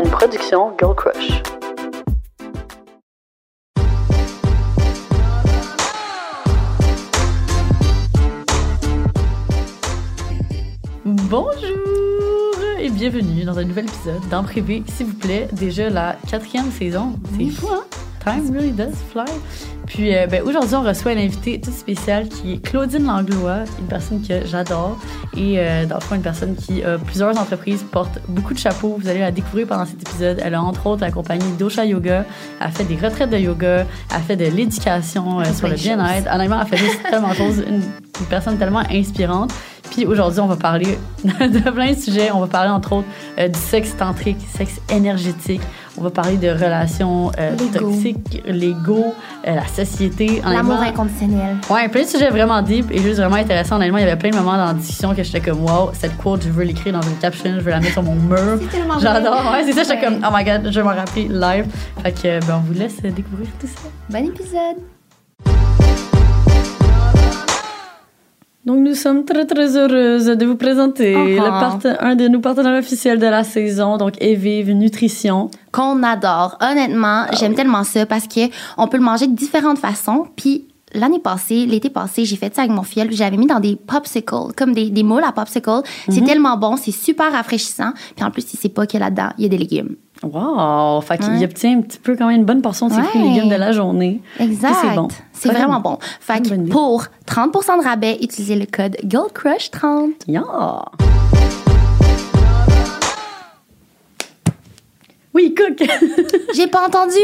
une production Girl Crush. Bonjour et bienvenue dans un nouvel épisode d'En privé, s'il vous plaît. Déjà la quatrième saison. C'est fou, hein? Time really does fly. Puis euh, ben, aujourd'hui, on reçoit une invitée toute spéciale qui est Claudine Langlois, une personne que j'adore et euh, dans le fond, une personne qui a plusieurs entreprises, porte beaucoup de chapeaux. Vous allez la découvrir pendant cet épisode. Elle a entre autres accompagné Dosha Yoga, elle fait des retraites de yoga, elle fait de l'éducation euh, sur le bien-être. Honnêtement, elle fait juste tellement de choses. Une, une personne tellement inspirante. Puis aujourd'hui, on va parler de plein de sujets. On va parler entre autres euh, du sexe tantrique, sexe énergétique. On va parler de relations euh, toxiques, l'ego, euh, la société. L'amour inconditionnel. Ouais, plein de sujets vraiment deep et juste vraiment intéressants. Honnêtement, il y avait plein de moments dans la discussion que j'étais comme, wow, cette quote, je veux l'écrire dans une caption, je veux la mettre sur mon mur. J'adore. Ouais, c'est ça, j'étais Ouais. comme, oh my god, je vais m'en rappeler live. Fait que, ben, on vous laisse découvrir tout ça. Bon épisode. Donc, nous sommes très, très heureuses de vous présenter Uh-huh. le un de nos partenaires officiels de la saison, donc Evive Nutrition. Qu'on adore. Honnêtement, j'aime tellement ça parce que on peut le manger de différentes façons. Puis l'année passée, l'été passé, j'ai fait ça avec mon fiel. J'avais mis dans des popsicles, comme des, des moules à popsicles. C'est tellement bon, c'est super rafraîchissant. Puis en plus, il sait pas qu'il y a là-dedans, il y a des légumes. Wow! Fait qu'il Ouais. obtient un petit peu quand même une bonne portion de ses fruits et légumes de la journée. Exact. C'est bon. C'est Très vraiment bon. Fait que pour 30% de rabais, utilisez le code GOLDCRUSH30. Yeah! Oui, cook! J'ai pas entendu.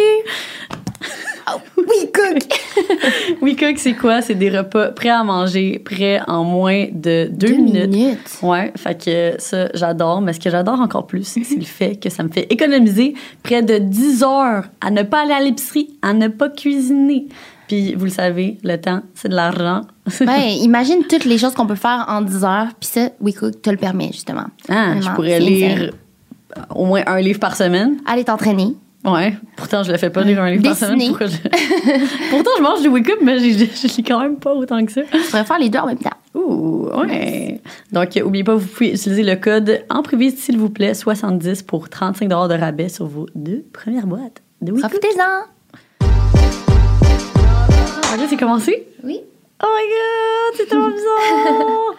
Oh, oui, cook. oui, cook, c'est quoi? C'est des repas prêts à manger, prêts en moins de deux, Deux minutes. minutes. Ouais, fait que ça, j'adore. Mais ce que j'adore encore plus, c'est le fait que ça me fait économiser près de 10 heures à ne pas aller à l'épicerie, à ne pas cuisiner. Puis, vous le savez, le temps, c'est de l'argent. Ben, imagine toutes les choses qu'on peut faire en 10 heures, puis ça, WeCook te le permet, justement. Ah, je pourrais lire insane. au moins un livre par semaine. Allez t'entraîner. Ouais, pourtant je le fais pas lire un livre par semaine. Pourquoi je- pourtant je mange du wake up, mais je, je, je lis quand même pas autant que ça. Tu pourrais faire les deux en même temps. Ouh, ouais. Donc, euh, oubliez pas, vous pouvez utiliser le code en privé, s'il vous plaît, 70 pour 35 de rabais sur vos deux premières boîtes de wake up. Profitez-en. Ok, c'est commencé? Oui. Oh my god, c'est tellement bizarre!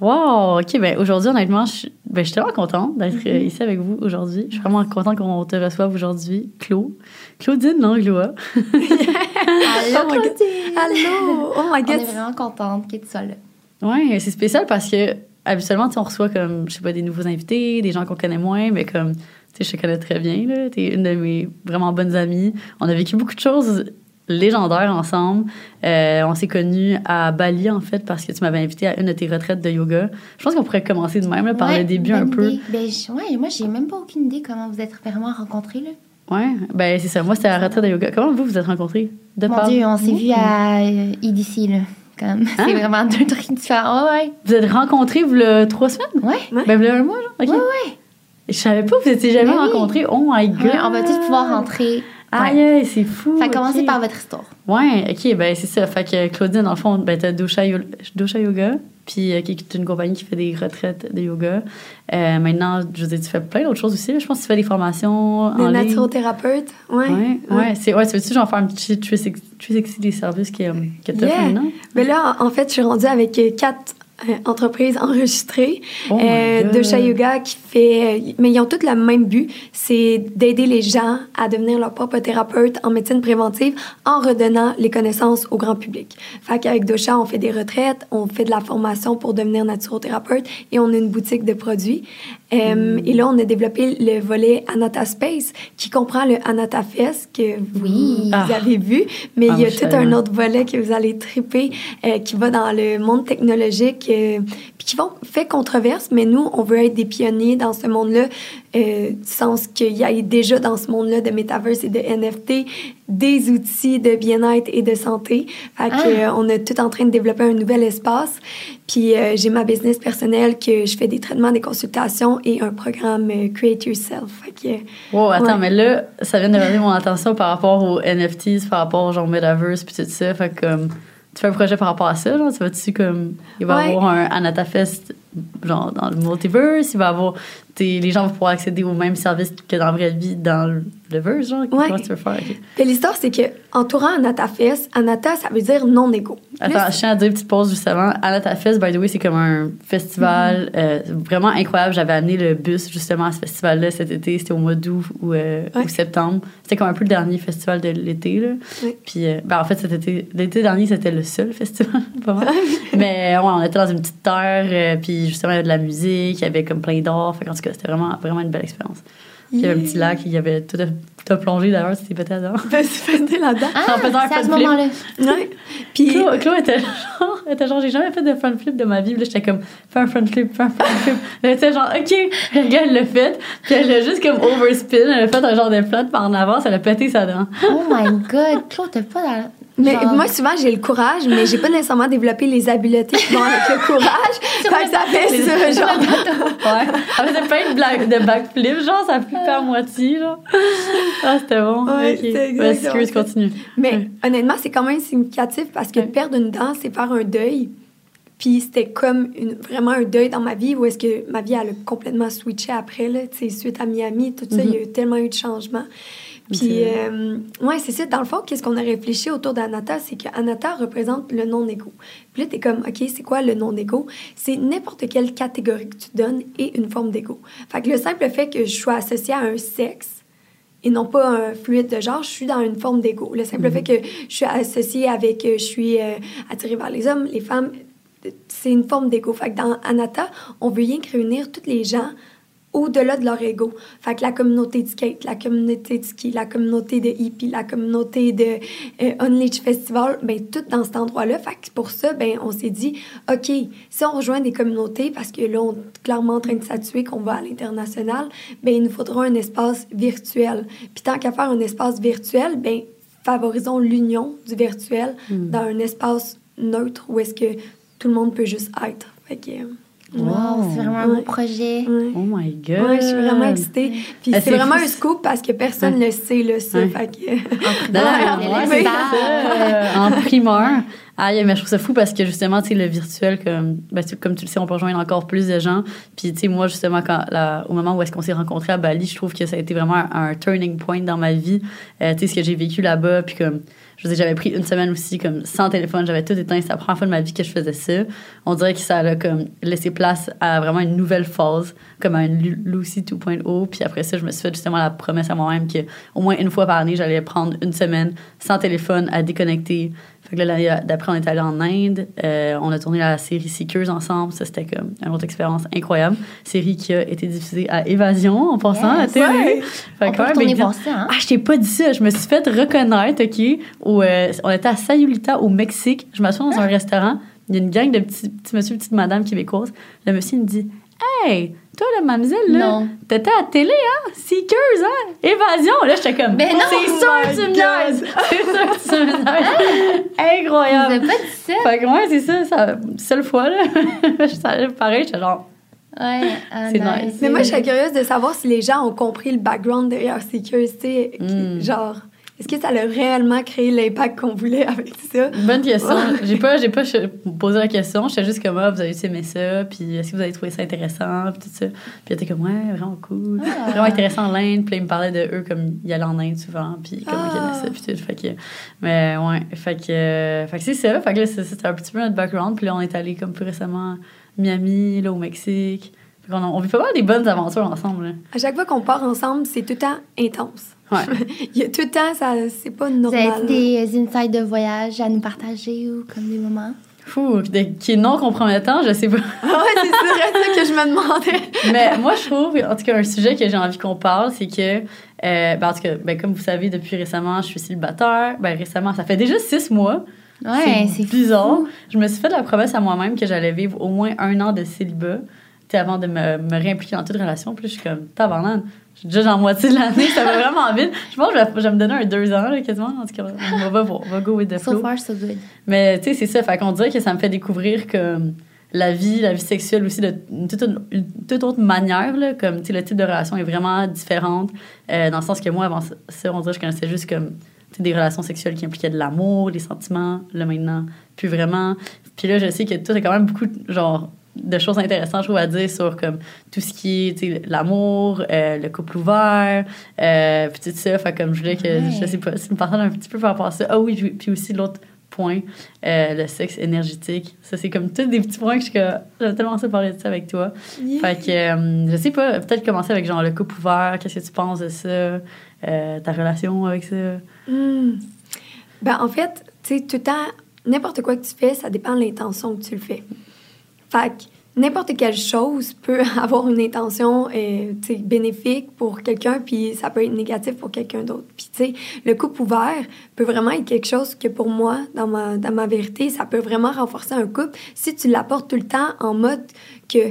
wow, ok, ben aujourd'hui, honnêtement, je suis ben, je suis tellement contente d'être euh, ici avec vous aujourd'hui. Je suis vraiment contente qu'on te reçoive aujourd'hui. Claude. Claudine Langlois. Allô, Oh. Claudine. Allô! Oh my On god! est vraiment contente que tu sois là. Ouais, c'est spécial parce que habituellement, on reçoit comme, je sais pas, des nouveaux invités, des gens qu'on connaît moins, mais comme, tu sais, je te connais très bien, là. T'es une de mes vraiment bonnes amies. On a vécu beaucoup de choses légendaires ensemble. Euh, on s'est connus à Bali, en fait, parce que tu m'avais invité à une de tes retraites de yoga. Je pense qu'on pourrait commencer de même, là, par Ouais, le début un peu. Ben, je- ouais, moi, j'ai même pas aucune idée comment vous êtes vraiment rencontrés, là. Ouais, ben c'est ça. Moi, c'était à la retraite de yoga. Comment vous vous êtes rencontrés? De Mon Dieu, on s'est vous? vu à euh, EDC, là. Ah. c'est vraiment deux trucs différents. Ouais, Vous êtes rencontrés, vous, le trois semaines? ouais. Ben, vous un mois, genre? OK. Ouais, ouais. Je savais pas, vous étiez jamais Ben oui. rencontrés. Oh my God! Ouais, on va tous pouvoir rentrer. Aïe, Ouais. c'est fou. Fait ok. commencer par votre histoire. Ouais, ok, ben c'est ça. Fait que Claudine, dans le fond, ben t'as Dosha, Yo- Dosha Yoga, puis euh, qui est une compagnie qui fait des retraites de yoga. Euh, maintenant, je veux dire, tu fais plein d'autres choses aussi. Je pense que tu fais des formations en Des ligne. naturothérapeutes. Ouais. Ouais, ouais, c'est ouais, tu veux-tu genre faire un petit 360 des services que, que t'as Yeah. maintenant? Mais là, en fait, je suis rendue avec euh, quatre euh, entreprises enregistrées. Oh Euh, Yoga qui fait... euh, Mais ils ont tous le même but, c'est d'aider les gens à devenir leur propre thérapeute en médecine préventive en redonnant les connaissances au grand public. Fait qu'avec Dosha, on fait des retraites, on fait de la formation pour devenir naturothérapeute et on a une boutique de produits. Euh, Et là, on a développé le volet Anata Space qui comprend le Anata Fest que vous, Oui. vous Ah. avez vu, mais Ah, il y a tout un autre volet que vous allez triper euh, qui va dans le monde technologique, euh, puis qui vont, fait controverse, mais nous, on veut être des pionniers dans ce monde-là, euh, du sens qu'il y a déjà dans ce monde-là de metaverse et de NFT des outils de bien-être et de santé. Fait que, Ah. on est tout en train de développer un nouvel espace. Puis euh, j'ai ma business personnelle que je fais des traitements, des consultations et un programme euh, Create Yourself. Fait que, Wow, attends, Ouais. mais là, ça vient de revenir mon attention par rapport aux NFTs, par rapport au genre Metaverse, puis tout ça. Fait que, tu fais un projet par rapport à ça, genre, tu vas-tu, comme, il va y Ouais. avoir un Anatafest genre dans le multiverse, il va avoir les gens vont pouvoir accéder aux mêmes services que dans la vraie vie dans le, le verse, genre. Ouais. Comment tu veux faire? Puis l'histoire, c'est que entourant Anata Anata, ça veut dire non égo. Attends, je tiens à dire une petite pause juste avant. Anata Fest, by the way, c'est comme un festival euh, vraiment incroyable. J'avais amené le bus justement à ce festival-là cet été. C'était au mois d'août ou, euh, Ouais. ou septembre. C'était comme un peu le dernier festival de l'été. Là. Puis, euh, ben, en fait, cet été, l'été dernier, c'était le seul festival. pas mal. Mais on était dans une petite terre. euh, puis justement, il y avait de la musique. Il y avait comme plein d'or. Fait qu'en tout cas, c'était vraiment, vraiment une belle expérience. Puis, il y avait un petit lac. Il y avait tout à plongé d'ailleurs. C'était peut-être me suis pété là-dedans. Ah, En faisant un c'est à ce front flip. moment-là. Ouais. Puis, Claude, Claude était genre, était genre, j'ai jamais fait de front flip de ma vie. Là, j'étais comme, fais un front flip, fais un front flip. Elle était genre, OK. Regarde, elle l'a fait. Puis elle a juste comme overspin. Elle a fait un genre de flotte par en avance. Elle a pété sa dent. Oh my god, Claude, t'as pas dans. Mais genre- moi, souvent, j'ai le courage, mais j'ai pas nécessairement développé les habiletés qui vont avec le courage. fait que ça fait ça, genre. Ouais. Elle faisait plein de, blagues, de backflip. Genre, ça flippait à moitié, genre. Ah, c'était bon. Ouais, OK. c'est Vas-y, exactement excuse, ça. continue. Mais honnêtement, c'est quand même significatif parce que Ouais. perdre une dent, c'est faire un deuil. Puis c'était comme une, vraiment un deuil dans ma vie où est-ce que ma vie elle a complètement switché après, là, tu sais, suite à Miami, tout ça, il y a eu tellement eu de changements. Puis, euh, ouais, c'est ça. Dans le fond, qu'est-ce qu'on a réfléchi autour d'Anata, c'est qu'Anata représente le non-égo. Puis là, t'es comme, OK, c'est quoi le non-égo? C'est n'importe quelle catégorie que tu donnes et une forme d'égo. Fait que le simple fait que je sois associée à un sexe, et non pas un fluide de genre, je suis dans une forme d'ego. Le simple fait que je suis associée avec, euh, je suis euh, attirée vers les hommes, les femmes, c'est une forme d'ego. Fait que dans Anata, on veut rien que réunir tous les gens au-delà de leur ego. Fait que la communauté de skate, la communauté de ski, la communauté de hippie, la communauté de euh, Unleash Festival, ben tout dans cet endroit-là. Fait que pour ça, ben on s'est dit, OK, si on rejoint des communautés, parce que là, on est clairement en train de s'attuer qu'on va à l'international, ben il nous faudra un espace virtuel. Puis tant qu'à faire un espace virtuel, ben favorisons l'union du virtuel dans un espace neutre où est-ce que tout le monde peut juste être. Fait que... Wow, c'est vraiment un beau projet. ouais. Oh my God. Ouais, je suis vraiment excitée. Puis Ah, c'est c'est vraiment un scoop parce que personne ne le sait, là, ça. Ouais. Fait que... En primeur. Aïe, mais je trouve ça fou parce que justement, tu sais, le virtuel, comme, ben, tu- comme tu le sais, on peut rejoindre encore plus de gens. Puis, tu sais, moi, justement, quand, la- au moment où est-ce qu'on s'est rencontrés à Bali, je trouve que ça a été vraiment un, un turning point dans ma vie. Euh, tu sais, ce que j'ai vécu là-bas, puis comme, je veux dire, j'avais pris une semaine aussi, comme, sans téléphone, j'avais tout éteint. C'est la première fois de ma vie que je faisais ça. On dirait que ça a, comme, laissé place à vraiment une nouvelle phase, comme à une Lu- Lucy 2.0. Puis après ça, je me suis fait justement la promesse à moi-même que au moins une fois par année, j'allais prendre une semaine sans téléphone à déconnecter. Fait que là, d'après, on est allé en Inde. Euh, on a tourné la série Seekers ensemble. Ça, c'était comme une autre expérience incroyable. Série qui a été diffusée à Évasion en passant à la Yes. télé. Ouais. Fait On peut retourner voir ça, hein? Ah, je t'ai pas dit ça. Je me suis fait reconnaître, OK? Où, euh, on était à Sayulita, au Mexique. Je m'assois dans un restaurant. Il y a une gang de petits, petits monsieur, petites madames québécoises. Le monsieur, il me dit Hey, toi, la mademoiselle, là, t'étais à la télé, hein? Seekers, hein? Évasion. Là, j'étais comme Ben non! C'est Oh sûr que tu me niaises! C'est sûr que tu me niaises! Vous Incroyable! avez pas dit ça? Fait que, ouais, c'est ça, ça, seule fois, là. Ça- Pareil, j'étais genre. Ouais, ah, C'est nice. Mais moi, je serais curieuse de savoir si les gens ont compris le background derrière Seekers, tu sais, qui- Mm. genre... Est-ce que ça a réellement créé l'impact qu'on voulait avec ça? Bonne question. J'ai pas, j'ai pas posé la question. J'étais juste comme, ah, vous avez aimé ça, puis est-ce que vous avez trouvé ça intéressant, puis tout ça. Puis elle était comme, ouais, vraiment cool. Ah. Vraiment intéressant en Inde. Puis ils me parlaient de eux comme ils allaient en Inde souvent, puis comment ils Ah. aimaient ça, puis tout. Fait que, mais ouais, fait que, euh, fait que c'est ça. Fait que là, c'était un petit peu notre background. Puis là, on est allé comme plus récemment à Miami, là, au Mexique. Fait qu'on a- on vit pas mal des bonnes aventures ensemble, là. À chaque fois qu'on part ensemble, c'est tout le temps intense. Ouais. Il y a tout le temps, ça, c'est pas Vous normal. avez des insights de voyage à nous partager ou comme des moments? Fou, de- qui est non compromettant, je sais pas. Ah ouais, c'est vrai ça que je me demandais. Mais moi, je trouve, en tout cas, un sujet que j'ai envie qu'on parle, c'est que, euh, ben, en tout cas, ben, comme vous savez, depuis récemment, je suis célibataire. Ben, récemment, ça fait déjà six mois. Ouais, c'est bizarre. fou. Je me suis fait la promesse à moi-même que j'allais vivre au moins un an de célibat avant de me, me réimpliquer dans toute relation. Puis je suis comme, tabarnak, je suis déjà la moitié de l'année, ça va vraiment vite. Je pense que je vais, je vais me donner un deux ans, là, quasiment. En tout cas, on va voir, on va go with the So flow. far, so good. Mais tu sais, c'est ça. Fait qu'on dirait que ça me fait découvrir comme la vie, la vie sexuelle aussi de toute, autre manière. Là, comme tu sais, le type de relation est vraiment différente. euh, dans le sens que moi, avant ça, on dirait que je connaissais juste comme des relations sexuelles qui impliquaient de l'amour, des sentiments. Là maintenant, plus vraiment. Puis là, je sais que toi, t'as quand même beaucoup, genre, de choses intéressantes, je trouve, à dire sur comme tout ce qui est l'amour, euh, le couple ouvert, euh, puis tout ça. Fait comme je voulais que, je sais pas, si me partage un petit peu par rapport à ça. Ah oui, puis aussi l'autre point, euh, le sexe énergétique. Ça, c'est comme tous des petits points que j'aime tellement ça parler de ça avec toi. Fait que, je sais pas, peut-être commencer avec genre le couple ouvert, qu'est-ce que tu penses de ça, ta relation avec ça? Hmm. Ben, en fait, tu sais, tout le temps, n'importe quoi que tu fais, ça dépend de l'intention que tu le fais. Fait que n'importe quelle chose peut avoir une intention euh, bénéfique pour quelqu'un, puis ça peut être négatif pour quelqu'un d'autre. Puis, tu sais, le couple ouvert peut vraiment être quelque chose que pour moi, dans ma, dans ma vérité, ça peut vraiment renforcer un couple si tu l'apportes tout le temps en mode que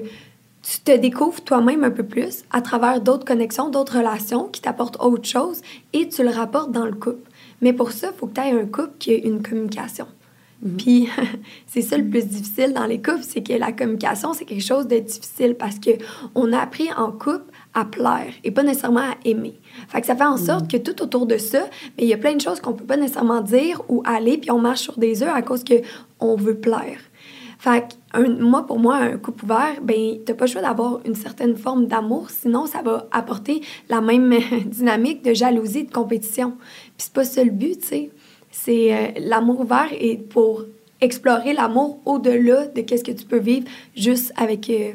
tu te découvres toi-même un peu plus à travers d'autres connexions, d'autres relations qui t'apportent autre chose et tu le rapportes dans le couple. Mais pour ça, il faut que tu aies un couple qui ait une communication. Mhm. Puis c'est ça le plus difficile dans les couples, c'est que la communication, c'est quelque chose de difficile parce que on a appris en couple à plaire et pas nécessairement à aimer. Fait que ça fait en mhm. sorte que tout autour de ça, mais il y a plein de choses qu'on peut pas nécessairement dire ou aller, puis on marche sur des œufs à cause que on veut plaire. Fait que moi, pour moi, un couple ouvert, ben, t'as pas le choix d'avoir une certaine forme d'amour, sinon ça va apporter la même dynamique de jalousie, de compétition. Puis c'est pas ça le but, tu sais. C'est euh, l'amour ouvert et pour explorer l'amour au-delà de qu'est-ce que tu peux vivre juste avec euh,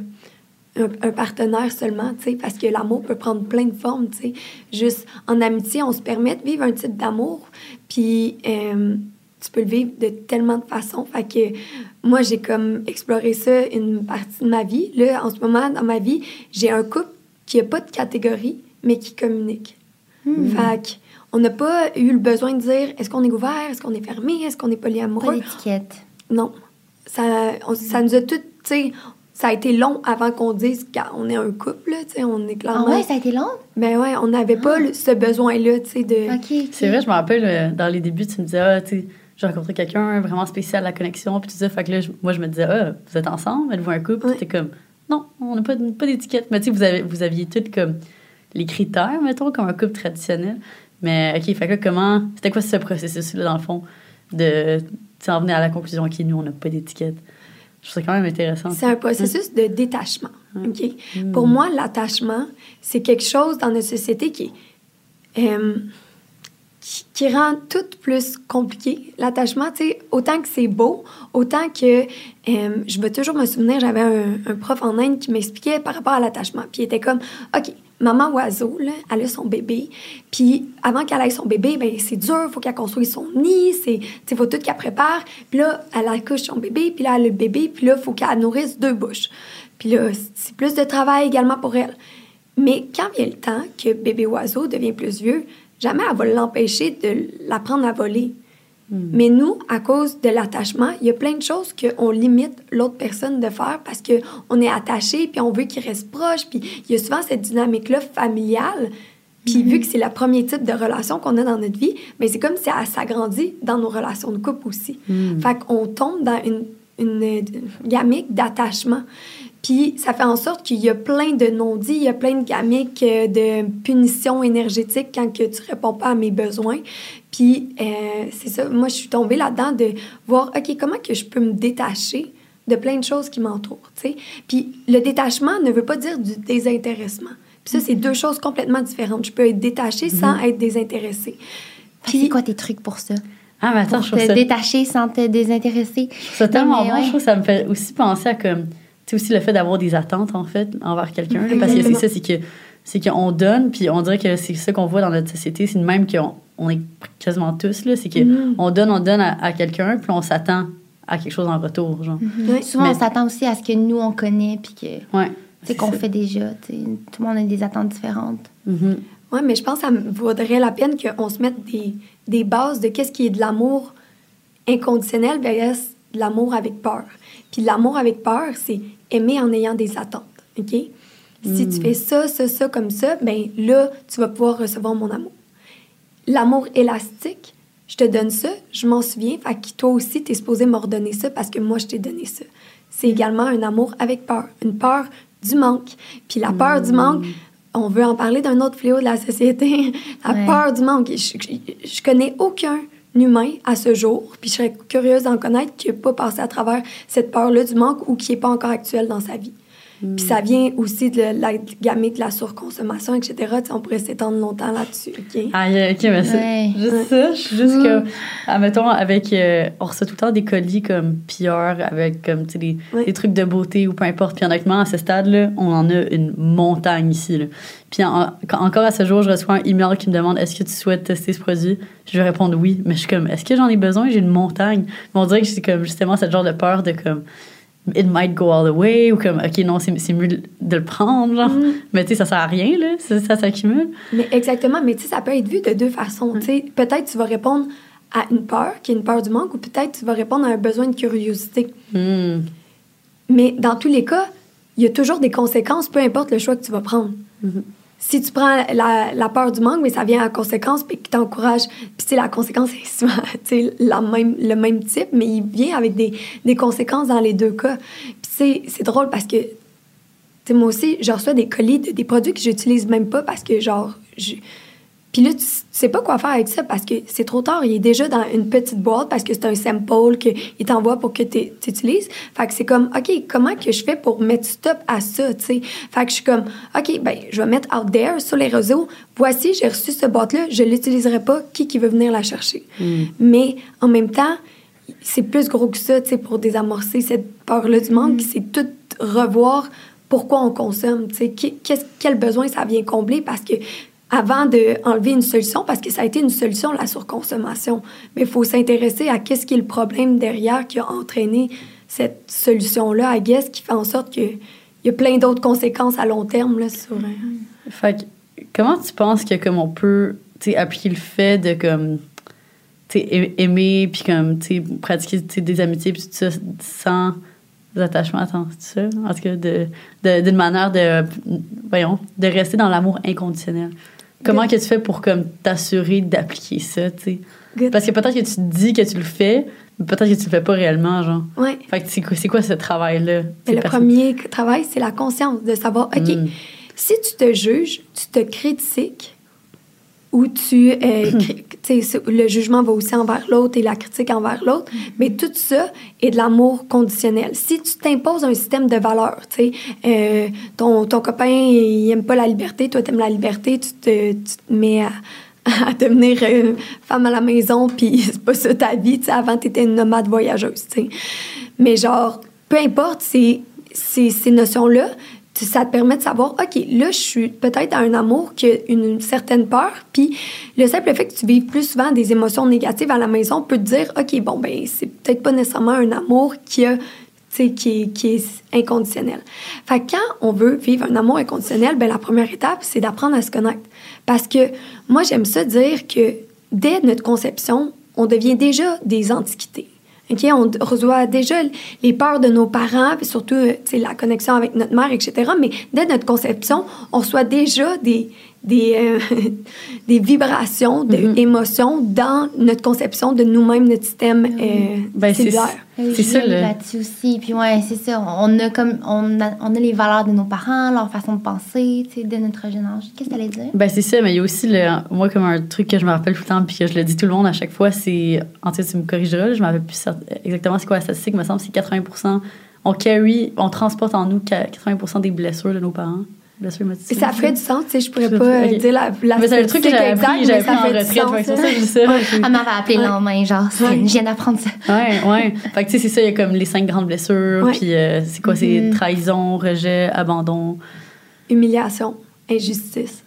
un, partenaire seulement, tu sais, parce que l'amour peut prendre plein de formes, tu sais. Juste en amitié, on se permet de vivre un type d'amour, puis euh, tu peux le vivre de tellement de façons. Fait que moi, j'ai comme exploré ça une partie de ma vie. Là, en ce moment, dans ma vie, j'ai un couple qui n'a pas de catégorie, mais qui communique. Hmm. Fait que on n'a pas eu le besoin de dire est-ce qu'on est ouvert, est-ce qu'on est fermé, est-ce qu'on est polyamoureux? Pas d'étiquette. Non. Ça, ça nous a tout, tu sais, ça a été long avant qu'on dise qu'on est un couple, tu sais, on est clairement... Ah ouais, ça a été long? Ben ouais, on n'avait pas ah. ce besoin-là, tu sais, de... OK. C'est vrai, je me rappelle, euh, dans les débuts, tu me disais, ah, tu sais, j'ai rencontré quelqu'un vraiment spécial à la connexion, puis tu disais, fait que là, moi, je me disais, ah, vous êtes ensemble, êtes-vous un couple? Puis comme, non, on n'a pas, pas d'étiquette. Mais tu sais, vous, avez, vous aviez toutes comme les critères, mettons, comme un couple traditionnel. Mais, OK, fait que comment. C'était quoi ce processus-là, dans le fond, de en venir à la conclusion, OK, nous, on n'a pas d'étiquette? Je trouve ça quand même intéressant. C'est un processus de détachement. OK? Hmm. Pour moi, l'attachement, c'est quelque chose dans notre société qui, euh, qui, rend tout plus compliqué. L'attachement, tu sais, autant que c'est beau, autant que euh, je veux toujours me souvenir, j'avais un, un, prof en Inde qui m'expliquait par rapport à l'attachement. Puis il était comme, OK, maman oiseau, là, elle a son bébé. Puis avant qu'elle ait son bébé, ben c'est dur, faut qu'elle construise son nid, c'est faut tout qu'elle prépare. Puis là, elle accouche son bébé, puis là elle a le bébé, puis là faut qu'elle nourrisse deux bouches. Puis là, c'est plus de travail également pour elle. Mais quand vient le temps que bébé oiseau devient plus vieux, jamais elle va l'empêcher de l'apprendre à voler. Hmm. Mais nous, à cause de l'attachement, il y a plein de choses qu'on limite l'autre personne de faire parce qu'on est attaché, puis on veut qu'il reste proche, puis il y a souvent cette dynamique-là familiale. Puis vu hmm. que c'est le premier type de relation qu'on a dans notre vie, mais c'est comme si elle s'agrandit dans nos relations de couple aussi. Hmm. Fait qu'on tombe dans une, une, une gamique d'attachement. Puis ça fait en sorte qu'il y a plein de non-dits, il y a plein de gamiques euh, de punitions énergétiques quand que tu réponds pas à mes besoins. Puis euh, c'est ça, moi je suis tombée là-dedans de voir, OK, comment que je peux me détacher de plein de choses qui m'entourent, tu sais? Puis le détachement ne veut pas dire du désintéressement. Puis ça, c'est deux choses complètement différentes. Je peux être détachée sans mhm. être désintéressée. Puis c'est quoi tes trucs pour ça? Ah, mais attends, je trouve te détacher sans te désintéresser. C'est tellement bon. Je trouve que ça me fait aussi penser à comme c'est aussi le fait d'avoir des attentes, en fait, envers quelqu'un. Parce que c'est ça, c'est que c'est qu'on donne, puis on dirait que c'est ça qu'on voit dans notre société. C'est même qu'on on est quasiment tous, là. C'est qu'on mm-hmm. on donne, on donne à, quelqu'un, puis on s'attend à quelque chose en retour, genre. Mm-hmm. Souvent, on s'attend aussi à ce que nous, on connaît, puis que... Ouais. C'est qu'on fait déjà. Tout le monde a des attentes différentes. Mm-hmm. Oui, mais je pense que ça vaudrait la peine qu'on se mette des, des bases de qu'est-ce qui est de l'amour inconditionnel versus de l'amour avec peur. Puis l'amour avec peur, c'est aimer en ayant des attentes, OK? Si tu hmm. fais ça, ça, ça comme ça, ben là, tu vas pouvoir recevoir mon amour. L'amour élastique, je te donne ça, je m'en souviens, fait que toi aussi, tu es supposé m'ordonner ça parce que moi, je t'ai donné ça. C'est également un amour avec peur, une peur du manque. Puis la peur du manque, on veut en parler d'un autre fléau de la société, la peur du manque. Je, je, je connais aucun humain à ce jour, puis je serais curieuse d'en connaître qui n'a pas passé à travers cette peur-là du manque ou qui n'est pas encore actuelle dans sa vie. Puis ça vient aussi de la gamme de la surconsommation, etc. T'sais, on pourrait s'étendre longtemps là-dessus. OK? Ah, ok, mais c'est Ouais. juste ça. Je suis juste comme, admettons, avec. euh, on reçoit tout le temps des colis comme PR avec comme, tu sais, des, Ouais. des trucs de beauté ou peu importe. Puis honnêtement, à ce stade-là, on en a une montagne ici. Là. Puis en- quand- encore à ce jour, je reçois un email qui me demande est-ce que tu souhaites tester ce produit? Je vais répondre oui. Mais je suis comme est-ce que j'en ai besoin? J'ai une montagne. Mais on dirait que c'est comme justement ce genre de peur de comme. It might go all the way, ou comme, OK, non, c'est c'est mieux de le prendre, genre. Mm. Mais tu sais, ça sert à rien, là. Ça, ça s'accumule. Mais exactement, mais tu sais, ça peut être vu de deux façons. Tu sais, peut-être tu vas répondre à une peur, qui est une peur du manque, ou peut-être tu vas répondre à un besoin de curiosité. Hmm. Mais dans tous les cas, il y a toujours des conséquences, peu importe le choix que tu vas prendre. Mhm. Si tu prends la, la peur du manque, mais ça vient à conséquence, puis qui t'encourage. Puis, la conséquence est souvent même, le même type, mais il vient avec des, des conséquences dans les deux cas. Puis, c'est drôle parce que, moi aussi, je reçois des colis de des produits que j'utilise même pas parce que, genre, je- puis là, tu sais pas quoi faire avec ça parce que c'est trop tard. Il est déjà dans une petite boîte parce que c'est un sample qu'il t'envoie pour que tu utilises. Fait que c'est comme, OK, comment que je fais pour mettre stop à ça, tu sais? Fait que je suis comme, OK, ben, je vais mettre out there sur les réseaux. Voici, j'ai reçu cette boîte-là, je l'utiliserai pas. Qui qui veut venir la chercher? Mais en même temps, c'est plus gros que ça, tu sais, pour désamorcer cette peur-là du manque. C'est tout revoir pourquoi on consomme, tu sais, qu'est-ce- quel besoin ça vient combler parce que avant d'enlever une solution, parce que ça a été une solution, la surconsommation, mais il faut s'intéresser à qu'est-ce qui est le problème derrière qui a entraîné cette solution-là, à guess, qui fait en sorte qu'il y a plein d'autres conséquences à long terme là, sur... euh, Fait que, comment tu penses que comme on peut appliquer le fait de comme aimer puis comme pratiquer des amitiés puis tout ça sans attachement attends en tout cas de- d'une manière de voyons de rester dans l'amour inconditionnel comment que tu fais pour comme t'assurer d'appliquer ça tu sais? Good. parce que peut-être que tu te dis que tu le fais mais peut-être que tu le fais pas réellement genre Ouais. fait que c'est quoi, c'est quoi ce travail là Mais le premier travail, c'est la conscience, de savoir, OK, Mm. si tu te juges, tu te critiques, ou tu... euh, le jugement va aussi envers l'autre et la critique envers l'autre, mais tout ça est de l'amour conditionnel. Si tu t'imposes un système de valeurs, tu sais, euh, ton, ton copain, il aime pas la liberté, toi, t'aimes la liberté, tu te, tu te mets à à devenir euh, femme à la maison, puis c'est pas ça ta vie. tu sais. Avant, t'étais une nomade voyageuse. tu sais. Mais genre, peu importe ces, ces, ces notions-là, ça te permet de savoir, OK, là, je suis peut-être à un amour qui a une, certaine peur, puis le simple fait que tu vives plus souvent des émotions négatives à la maison peut te dire, OK, bon, ben c'est peut-être pas nécessairement un amour qui est- est inconditionnel. Fait que quand on veut vivre un amour inconditionnel, ben la première étape, c'est d'apprendre à se connaître. Parce que moi, j'aime ça dire que dès notre conception, on devient déjà des antiquités. On reçoit déjà les peurs de nos parents, puis surtout euh, la connexion avec notre mère, etc. Mais dès notre conception, on reçoit déjà des, des, euh, des vibrations, d'émotions dans notre conception de nous-mêmes, notre système euh, Ben, c'est- cellulaire. C'est ça, le- là-dessus aussi. Puis ouais, c'est ça. On a comme on a, on a les valeurs de nos parents, leur façon de penser, tu sais, de notre jeune âge. Qu'est-ce que t'allais dire? Ben c'est ça, mais il y a aussi le, moi comme un truc que je me rappelle tout le temps puis que je le dis tout le monde à chaque fois, c'est en tout cas tu me corrigeras, là, je me rappelle plus exactement c'est quoi la statistique, me semble c'est 80 on carry, on transporte en nous 80% des blessures de nos parents. Émotionnelles. ça ferait du sens, tu sais, je pourrais Je- pas euh, ok. dire la, la Mais c'est le truc que j'avais appris, j'avais mais appris ça en fait du retraite, sens, fait que c'est ça, hein. je dis ça. Elle m'avait appelé le Ouais. lendemain, genre, c'est- Ouais. je viens d'apprendre ça. Ouais, ouais. Fait que tu sais, c'est ça, il y a comme les cinq grandes blessures, Ouais. puis euh, c'est quoi, c'est Mhm. trahison, rejet, abandon. Humiliation, injustice.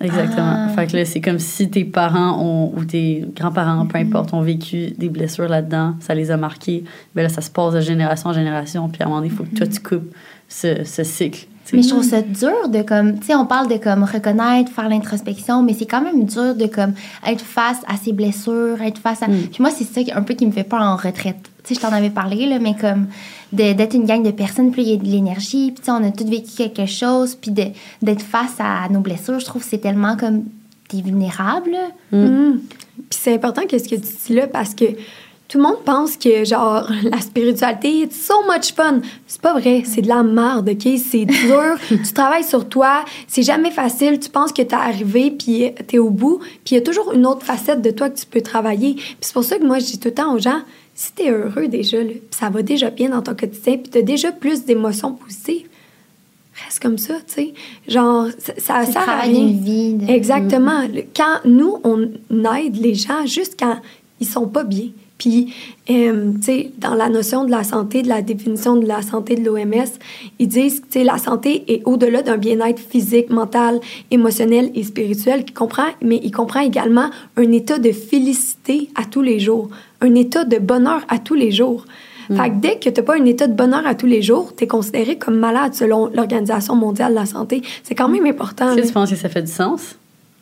Exactement. Ah. Fait que là, c'est comme si tes parents ont, ou tes grands-parents, peu Mhm. importe, ont vécu des blessures là-dedans, ça les a marqués. Ben là, ça se passe de génération en génération, puis à un moment donné, il faut que toi, tu coupes ce, ce cycle. Mais je trouve ça dur de comme, tu sais, on parle de comme reconnaître, faire l'introspection, mais c'est quand même dur de comme être face à ses blessures, être face à. Mm. Puis moi, c'est ça qui- un peu qui me fait peur en retraite. Tu sais, je t'en avais parlé, là, mais comme de- d'être une gang de personnes, puis il y a de l'énergie, puis tu sais, on a tous vécu quelque chose, puis de- d'être face à nos blessures, je trouve que c'est tellement comme. T'es vulnérable, là. Mm. Puis c'est important qu'est-ce que tu dis là parce que tout le monde pense que, genre, la spiritualité, it's so much fun. C'est pas vrai. C'est de la merde, OK? C'est dur. tu travailles sur toi. C'est jamais facile. Tu penses que t'es arrivé, puis t'es au bout. Puis il y a toujours une autre facette de toi que tu peux travailler. Puis c'est pour ça que moi, je dis tout le temps aux gens, si t'es heureux déjà, là, puis ça va déjà bien dans ton quotidien, puis t'as déjà plus d'émotions positives, reste comme ça, tu sais. Genre, ça, ça sert à rien. une vie. de- Exactement. Quand nous, on aide les gens juste quand ils sont pas bien. Puis, euh, tu sais, dans la notion de la santé, de la définition de la santé de l'OMS, ils disent que la santé est au-delà d'un bien-être physique, mental, émotionnel et spirituel, qui comprend, mais il comprend également un état de félicité à tous les jours, un état de bonheur à tous les jours. Fait que dès que tu n'as pas un état de bonheur à tous les jours, tu es considéré comme malade selon l'Organisation mondiale de la santé. C'est quand même important. Tu penses que ça fait du sens?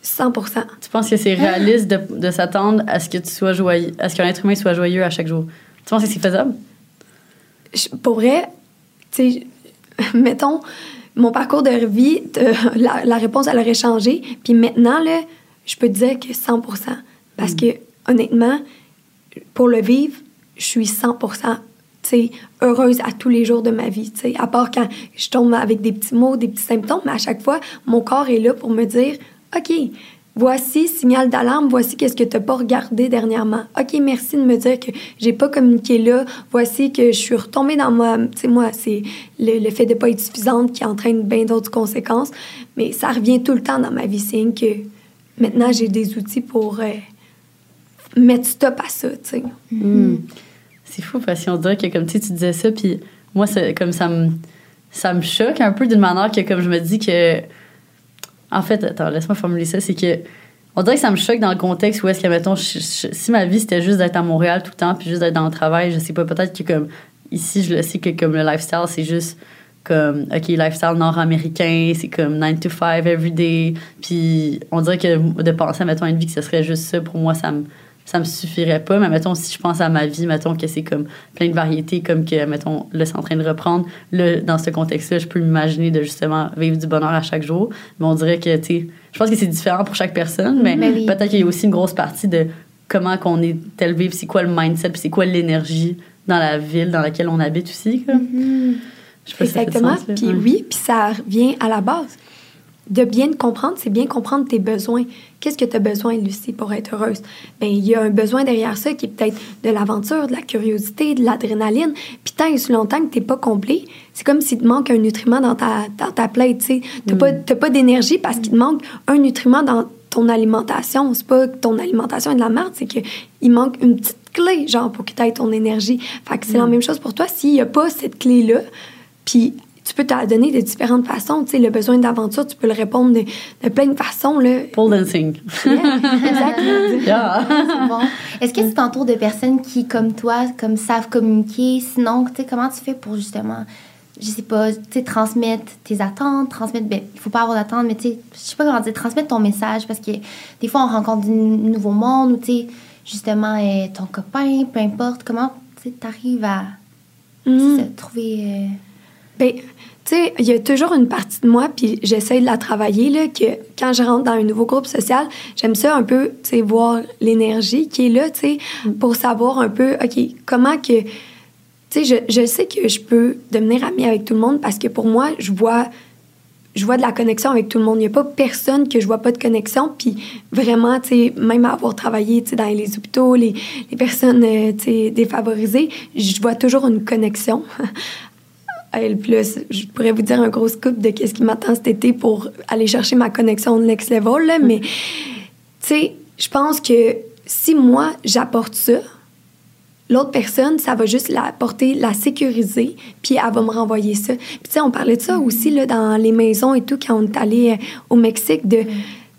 100% Tu penses que c'est réaliste de, de s'attendre à ce que tu sois joyeux, à ce qu'un être humain soit joyeux à chaque jour? Tu penses que c'est faisable? Je- pour vrai, tu sais, mettons, mon parcours de vie, la, la réponse, elle aurait changé. Puis maintenant, là, je peux te dire que 100% Parce que, honnêtement, pour le vivre, je suis 100% tu sais, heureuse à tous les jours de ma vie, tu sais, à part quand je tombe avec des petits mots, des petits symptômes, mais à chaque fois, mon corps est là pour me dire, OK, voici signal d'alarme, voici qu'est-ce que tu n'as pas regardé dernièrement. OK, merci de me dire que j'ai pas communiqué là, voici que je suis retombée dans ma... Tu sais, moi, c'est le, fait de pas être suffisante qui entraîne bien d'autres conséquences, mais ça revient tout le temps dans ma vie, c'est que maintenant, j'ai des outils pour euh, mettre stop à ça, tu sais. Hmm. C'est fou parce qu'on dirait que comme tu tu disais ça, puis moi, comme ça me, ça me choque un peu d'une manière que comme je me dis que. En fait, attends, laisse-moi formuler ça, c'est que. On dirait que ça me choque dans le contexte où est-ce que, mettons, je- si ma vie c'était juste d'être à Montréal tout le temps, puis juste d'être dans le travail, je sais pas, peut-être que comme. Ici, je le sais que comme le lifestyle, c'est juste comme, OK, lifestyle nord-américain, c'est comme 9 to 5 every day. Puis on dirait que de penser, mettons, à une vie que ce serait juste ça, pour moi, ça me, ça me suffirait pas. Mais mettons, si je pense à ma vie, mettons que c'est comme plein de variétés, comme que, mettons, là, c'est en train de reprendre. Là, dans ce contexte-là, je peux m'imaginer de justement vivre du bonheur à chaque jour. Mais on dirait que, tu sais, je pense que c'est différent pour chaque personne, mais Ben oui. peut-être qu'il y a aussi une grosse partie de comment qu'on est élevé, puis c'est quoi le mindset, puis c'est quoi l'énergie dans la ville dans laquelle on habite aussi. Quoi. Mhm. Je sais si Exactement. Puis Ouais. oui, puis ça revient à la base. De bien te comprendre, c'est bien comprendre tes besoins. Qu'est-ce que tu as besoin, Lucie, pour être heureuse? Bien, il y a un besoin derrière ça qui est peut-être de l'aventure, de la curiosité, de l'adrénaline. Puis tant et si longtemps que tu pas complet, c'est comme s'il te manque un nutriment dans ta, dans ta plate, tu n'as pas, t'as pas d'énergie parce qu'il te manque un nutriment dans ton alimentation. C'est pas que ton alimentation est de la merde, c'est qu'il manque une petite clé, genre, pour que tu aies ton énergie. Fait que c'est la même chose pour toi. S'il n'y a pas cette clé-là, puis tu peux te la donner de différentes façons. Tu sais, le besoin d'aventure, tu peux le répondre de, de plein de façons. Là. Pole dancing. Yeah, exactement. Yeah. C'est bon. Est-ce que tu t'entoures de personnes qui, comme toi, comme savent communiquer? Sinon, tu sais, comment tu fais pour justement, je sais pas, tu sais, transmettre tes attentes, transmettre, ben, il faut pas avoir d'attentes, mais tu sais, je sais pas comment dire, transmettre ton message parce que des fois, on rencontre du nouveau monde ou, tu sais, justement, euh, ton copain, peu importe, comment, tu sais, t'arrives à Mhm. c'est ça, trouver. euh, Ben, tu sais, il y a toujours une partie de moi, puis j'essaie de la travailler, là, que quand je rentre dans un nouveau groupe social, j'aime ça un peu, tu sais, voir l'énergie qui est là, tu sais, pour savoir un peu, OK, comment que... Tu sais, je, je sais que je peux devenir amie avec tout le monde parce que pour moi, je vois je vois de la connexion avec tout le monde. Il n'y a pas personne que je vois pas de connexion. Puis vraiment, tu sais, même à avoir travaillé tu sais, dans les hôpitaux, les, les personnes euh, tu sais, défavorisées, je vois toujours une connexion. Et puis là, je pourrais vous dire un gros scoop de qu'est-ce qui m'attend cet été pour aller chercher ma connexion next level. Là, mais, tu sais, je pense que si moi, j'apporte ça, l'autre personne, ça va juste la porter, la sécuriser, puis elle va me renvoyer ça. Puis tu sais, on parlait de ça aussi là, dans les maisons et tout, quand on est allé euh, au Mexique, de, tu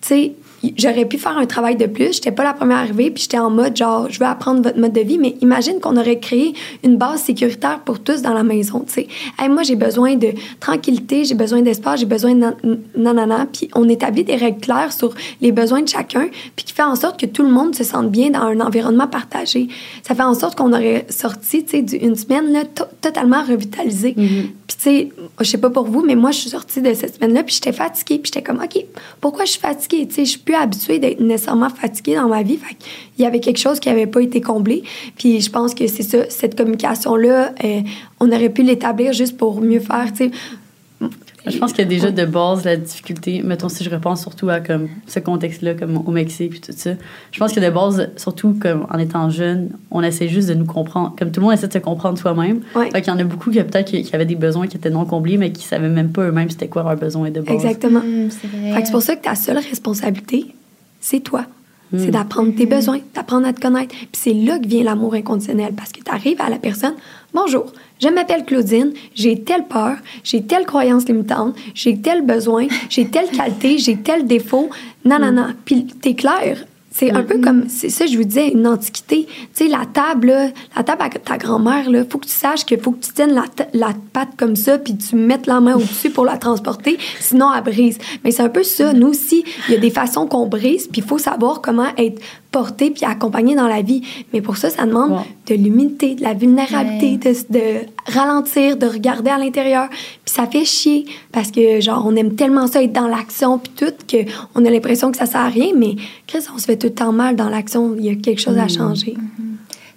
sais, j'aurais pu faire un travail de plus. J'étais pas la première arrivée, puis j'étais en mode genre, je veux apprendre votre mode de vie, mais imagine qu'on aurait créé une base sécuritaire pour tous dans la maison, tu sais. Hey, moi, j'ai besoin de tranquillité, j'ai besoin d'espace, j'ai besoin de nan- nanana, puis on établit des règles claires sur les besoins de chacun, puis qui fait en sorte que tout le monde se sente bien dans un environnement partagé. Ça fait en sorte qu'on aurait sorti, tu sais, du- une semaine là, to- totalement revitalisée. Puis tu sais, je sais pas pour vous, mais moi, je suis sortie de cette semaine-là, puis j'étais fatiguée, puis j'étais comme, OK, pourquoi je suis fatiguée? Tu sais, plus habituée d'être nécessairement fatiguée dans ma vie. Il y avait quelque chose qui n'avait pas été comblé. Puis je pense que c'est ça, cette communication-là, euh, on aurait pu l'établir juste pour mieux faire, je pense qu'il y a déjà de base la difficulté. Mettons, si je repense surtout à comme, ce contexte-là, comme au Mexique et tout ça. Je pense que de base, surtout comme en étant jeune, on essaie juste de nous comprendre. Comme tout le monde essaie de se comprendre soi-même. Ouais. Fait qu'il y en a beaucoup qui peut-être qui, avaient des besoins qui étaient non comblés, mais qui savaient même pas eux-mêmes c'était quoi leurs besoins de base. Exactement. Mm, c'est vrai. Fait que c'est pour ça que ta seule responsabilité, c'est toi. Mm. C'est d'apprendre tes besoins, d'apprendre à te connaître. Puis c'est là que vient l'amour inconditionnel parce que tu arrives à la personne, bonjour, je m'appelle Claudine, j'ai telle peur, j'ai telle croyance limitante, j'ai tel besoin, j'ai telle qualité, j'ai tel défaut. Non, non, non. Puis t'es clair. C'est un peu comme, c'est ça, je vous disais, une antiquité. Tu sais, la table, là, la table à ta grand-mère, là, faut que tu saches qu'il faut que tu tiennes la, la patte comme ça, puis tu mettes la main au-dessus pour la transporter, sinon elle brise. Mais c'est un peu ça. Nous aussi, il y a des façons qu'on brise, puis il faut savoir comment être porter puis accompagner dans la vie. Mais pour ça, ça demande de l'humilité, de la vulnérabilité, de, de, ralentir, de regarder à l'intérieur. Puis ça fait chier parce que, genre, on aime tellement ça être dans l'action puis tout qu'on a l'impression que ça sert à rien. Mais, Chris, on se fait tout le temps mal dans l'action. Il y a quelque chose à mm. changer.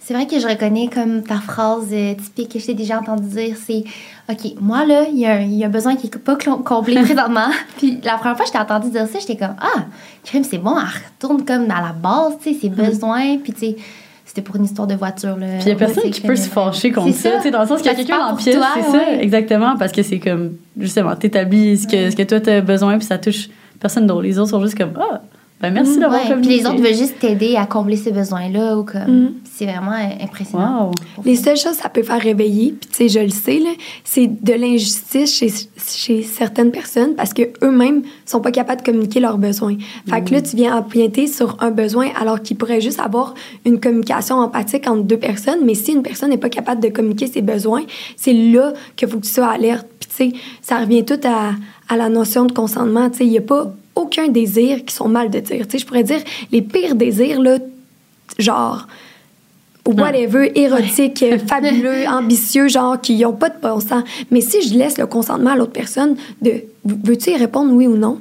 C'est vrai que je reconnais comme ta phrase euh, typique que je t'ai déjà entendu dire, c'est OK, moi là, il y, a un, besoin qui n'est pas comblé présentement. puis la première fois que je t'ai entendu dire ça, j'étais comme Ah, crime, c'est bon, elle retourne comme dans la base, tu sais, ses mm. besoins. Puis tu sais, c'était pour une histoire de voiture. Là, puis il n'y a personne qui peut se fâcher contre ça, tu sais, dans le sens qu'il y a quelqu'un la pièce, c'est ça, exactement, parce que c'est comme, justement, t'établis ce que, ce que toi t'as besoin, puis ça touche personne d'autre. Les autres sont juste comme Ah, ben, merci d'avoir ouais. Puis les autres veulent juste t'aider à combler ces besoins-là ou comme. Mm. C'est vraiment impressionnant. Les seules choses que ça peut faire réveiller, puis tu sais, je le sais, c'est de l'injustice chez, chez certaines personnes parce qu'eux-mêmes sont pas capables de communiquer leurs besoins. Fait que là, mm. tu viens empiéter sur un besoin alors qu'il pourrait juste avoir une communication empathique entre deux personnes. Mais si une personne n'est pas capable de communiquer ses besoins, c'est là qu'il faut que tu sois alerte. Puis tu sais, ça revient tout à, à la notion de consentement. Tu sais, il n'y a pas aucun désir qui sont mal de dire. Tu sais, je pourrais dire les pires désirs, là, genre whatever, érotique, fabuleux, ambitieux, genre qui n'ont pas de bon sens. Mais si je laisse le consentement à l'autre personne de veux-tu y répondre oui ou non,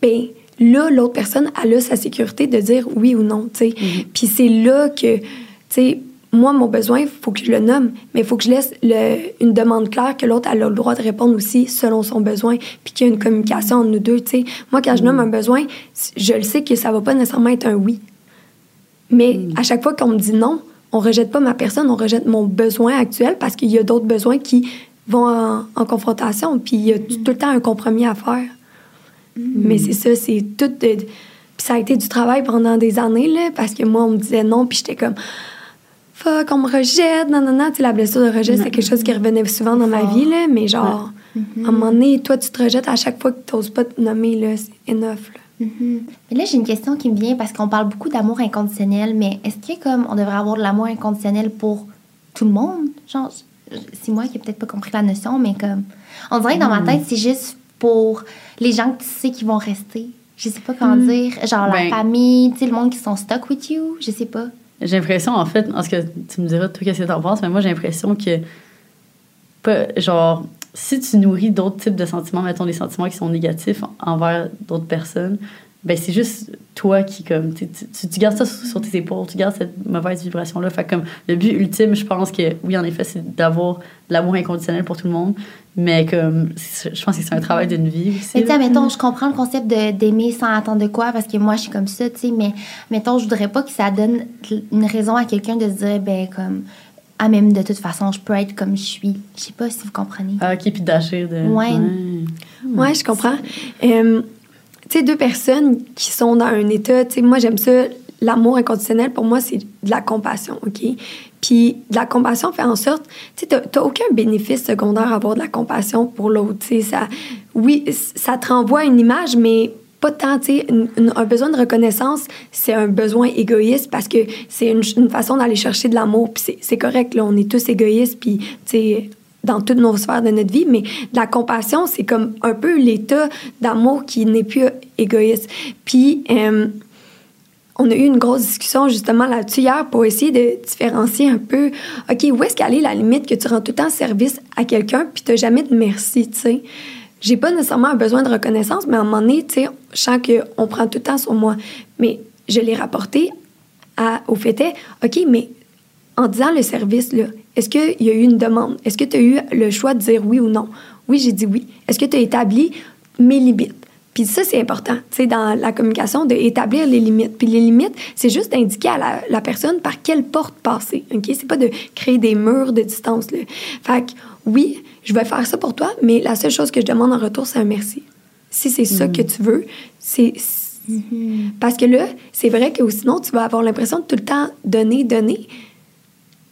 ben là, l'autre personne, elle a sa sécurité de dire oui ou non, tu sais. Mm-hmm. Puis c'est là que, tu sais, moi, mon besoin, il faut que je le nomme, mais il faut que je laisse le, une demande claire que l'autre a le droit de répondre aussi selon son besoin, puis qu'il y a une communication entre nous deux. sais. Moi, quand je nomme un besoin, je le sais que ça va pas nécessairement être un oui. Mais mm. à chaque fois qu'on me dit non, on rejette pas ma personne, on rejette mon besoin actuel parce qu'il y a d'autres besoins qui vont en, confrontation, puis il y a tout le temps un compromis à faire. Mm. Mais c'est ça, c'est tout. puis ça a été du travail pendant des années, là, parce que moi, on me disait non, puis j'étais comme qu'on me rejette, non, non, non. Tu sais, la blessure de rejet, c'est quelque chose qui revenait souvent dans ma vie, là, mais genre, à un moment donné, toi, tu te rejettes à chaque fois que tu n'oses pas te nommer, là, c'est enough, là. Mm-hmm. Mais là, j'ai une question qui me vient parce qu'on parle beaucoup d'amour inconditionnel, mais est-ce que comme on devrait avoir de l'amour inconditionnel pour tout le monde? Genre, c'est moi qui n'ai peut-être pas compris la notion, mais comme. On dirait que dans ma mm. tête, c'est juste pour les gens que tu sais qui vont rester. Je sais pas comment mm. dire. Genre la ben famille, tu sais, le monde qui sont stuck with you. Je sais pas. J'ai l'impression, en fait, parce que tu me diras, toi, qu'est-ce que t'en penses, mais moi, j'ai l'impression que, genre, si tu nourris d'autres types de sentiments, mettons des sentiments qui sont négatifs envers d'autres personnes, ben c'est juste toi qui comme tu, tu, gardes ça sur, tes épaules tu gardes cette mauvaise vibration là fait comme le but ultime je pense que oui en effet c'est d'avoir l'amour inconditionnel pour tout le monde. Mais comme je pense que c'est un travail d'une vie aussi mais tu mettons je comprends le concept de d'aimer sans attendre de quoi parce que moi je suis comme ça tu sais mais mettons je voudrais pas que ça donne une raison à quelqu'un de se dire ben comme ah même de toute façon je peux être comme je suis. Je sais pas si vous comprenez. Ah ok puis d'agir de ouais. Ouais, je comprends tu deux personnes qui sont dans un état, moi, j'aime ça, l'amour inconditionnel, pour moi, c'est de la compassion, OK? Puis de la compassion fait en sorte, tu sais, t'as aucun bénéfice secondaire à avoir de la compassion pour l'autre, tu sais, ça... Oui, ça te renvoie une image, mais pas tant, tu sais, un besoin de reconnaissance, c'est un besoin égoïste parce que c'est une, une, façon d'aller chercher de l'amour, puis c'est correct, là, on est tous égoïstes, puis, tu sais dans toutes nos sphères de notre vie, mais la compassion, c'est comme un peu l'état d'amour qui n'est plus égoïste. Puis, euh, on a eu une grosse discussion justement là-dessus hier pour essayer de différencier un peu, OK, où est-ce qu'elle est la limite que tu rends tout le temps service à quelqu'un puis tu n'as jamais de merci, tu sais? j'ai pas nécessairement un besoin de reconnaissance, mais à un moment donné, tu sais, je sens qu'on prend tout le temps sur moi. Mais je l'ai rapporté au fait OK, mais en disant le service, est-ce qu'il y a eu une demande? Est-ce que tu as eu le choix de dire oui ou non? Oui, j'ai dit oui. Est-ce que tu as établi mes limites? Puis ça, c'est important, tu sais, dans la communication, d'établir les limites. Puis les limites, c'est juste d'indiquer à la, personne par quelle porte passer, OK? C'est pas de créer des murs de distance, là. Fait que, oui, je vais faire ça pour toi, mais la seule chose que je demande en retour, c'est un merci. Si c'est ça que tu veux, c'est... Mm-hmm. Parce que là, c'est vrai que sinon, tu vas avoir l'impression de tout le temps donner, donner.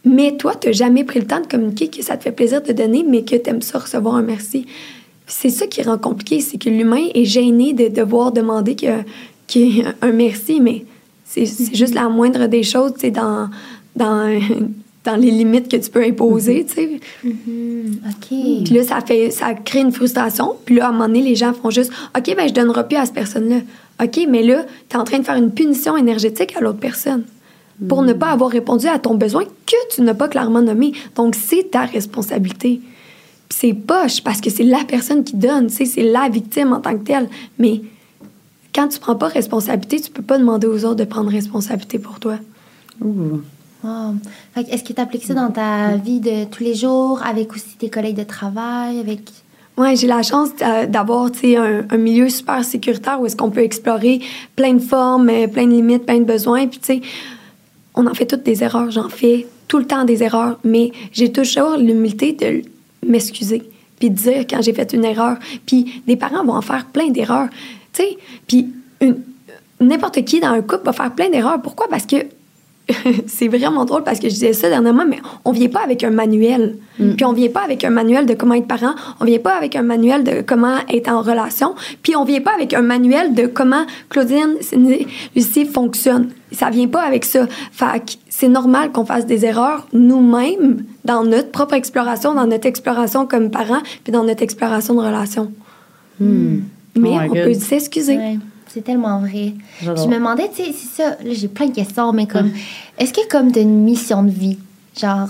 Mais toi, tu n'as jamais pris le temps de communiquer que ça te fait plaisir de donner, mais que tu aimes ça recevoir un merci. C'est ça qui rend compliqué, c'est que l'humain est gêné de devoir demander ait un merci, mais c'est mm-hmm. juste la moindre des choses, c'est dans, dans, dans les limites que tu peux imposer, tu sais. Mm-hmm. OK. Puis là, ça, fait, ça crée une frustration. Puis là, à un moment donné, les gens font juste OK, ben je donnerai plus à cette personne-là. OK, mais là, tu es en train de faire une punition énergétique à l'autre personne pour ne pas mm. avoir répondu à ton besoin que tu n'as pas clairement nommé. Donc, c'est ta responsabilité. C'est poche parce que c'est la personne qui donne, tu sais, c'est la victime en tant que telle. Mais quand tu prends pas responsabilité, tu peux pas demander aux autres de prendre responsabilité pour toi. Ouh. Est-ce que tu appliques ça dans ta vie de tous les jours, avec aussi tes collègues de travail, avec... Oui, j'ai la chance euh, d'avoir un, un milieu super sécuritaire où est-ce qu'on peut explorer plein de formes, euh, plein de limites, plein de besoins. Puis, tu sais, on en fait toutes des erreurs. J'en fais tout le temps des erreurs, mais j'ai toujours l'humilité de m'excuser puis dire quand j'ai fait une erreur. Puis des parents vont en faire plein d'erreurs. Tu sais, puis n'importe qui dans un couple va faire plein d'erreurs. Pourquoi? Parce que c'est vraiment drôle parce que je disais ça dernièrement, mais on vient pas avec un manuel. Mm. Puis on vient pas avec un manuel de comment être parent. On vient pas avec un manuel de comment être en relation. Puis on vient pas avec un manuel de comment Claudine, Lucie fonctionne. Ça vient pas avec ça. Fait c'est normal qu'on fasse des erreurs nous-mêmes dans notre propre exploration, dans notre exploration comme parents, puis dans notre exploration de relation. Mm. Mais oh on peut s'excuser. C'est tellement vrai. Je me demandais, tu sais, c'est ça, là, j'ai plein de questions, mais comme, est-ce que comme t'as une mission de vie? Genre,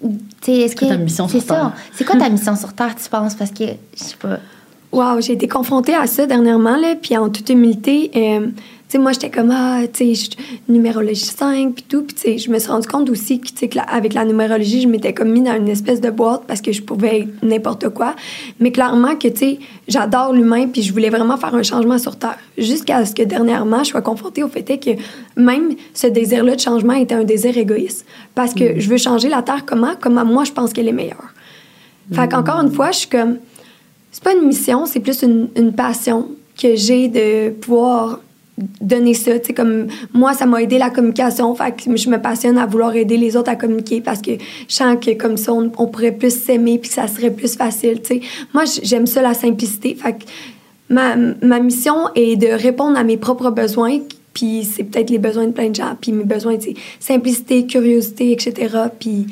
tu sais, est-ce que. ta mission sur Terre? C'est quoi ta mission sur Terre, tu penses? Parce que, je sais pas. Wow, j'ai été confrontée à ça dernièrement, là, puis en toute humilité, euh, sais, moi, j'étais comme, ah, tu sais, numérologie 5, puis tout. Puis, tu sais, je me suis rendu compte aussi que, tu sais, avec la numérologie, je m'étais comme mis dans une espèce de boîte parce que je pouvais être n'importe quoi. Mais clairement que, tu sais, j'adore l'humain, puis je voulais vraiment faire un changement sur Terre. Jusqu'à ce que dernièrement, je sois confrontée au fait que même ce désir-là de changement était un désir égoïste. Parce que mm. je veux changer la Terre comment? Comment moi, je pense qu'elle est meilleure. Fait qu'encore une fois, je suis comme, c'est pas une mission, c'est plus une, une passion que j'ai de pouvoir donner ça. Tu sais, comme moi, ça m'a aidé la communication. Fait que je me passionne à vouloir aider les autres à communiquer parce que je sens que comme ça, on, pourrait plus s'aimer puis ça serait plus facile. Tu sais. Moi, j'aime ça, la simplicité. Fait que ma, ma mission est de répondre à mes propres besoins puis c'est peut-être les besoins de plein de gens, puis mes besoins, tu sais, simplicité, curiosité, etc. Puis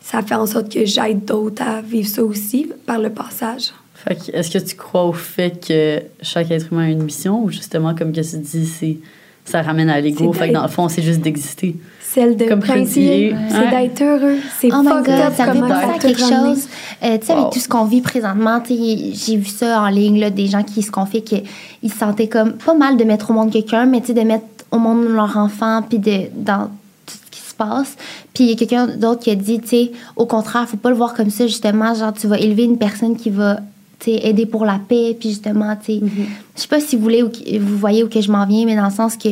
ça fait en sorte que j'aide d'autres à vivre ça aussi par le passage est-ce que tu crois au fait que chaque être humain a une mission ou justement, comme que tu dis, c'est, ça ramène à l'ego? Fait que dans le fond, c'est juste d'exister. Celle de comme principe, c'est d'être heureux. C'est oh my God, ça me fait penser à quelque chose. Euh, tu sais, avec tout ce qu'on vit présentement, j'ai vu ça en ligne, là, des gens qui se confient qu'ils se sentaient comme pas mal de mettre au monde quelqu'un, mais de mettre au monde leur enfant, puis de, dans tout ce qui se passe. Puis il y a quelqu'un d'autre qui a dit, tu sais, au contraire, faut pas le voir comme ça, justement, genre, tu vas élever une personne qui va aider pour la paix, puis justement, tu sais, mm-hmm. je sais pas si vous voulez ou vous voyez où que je m'en viens, mais dans le sens que,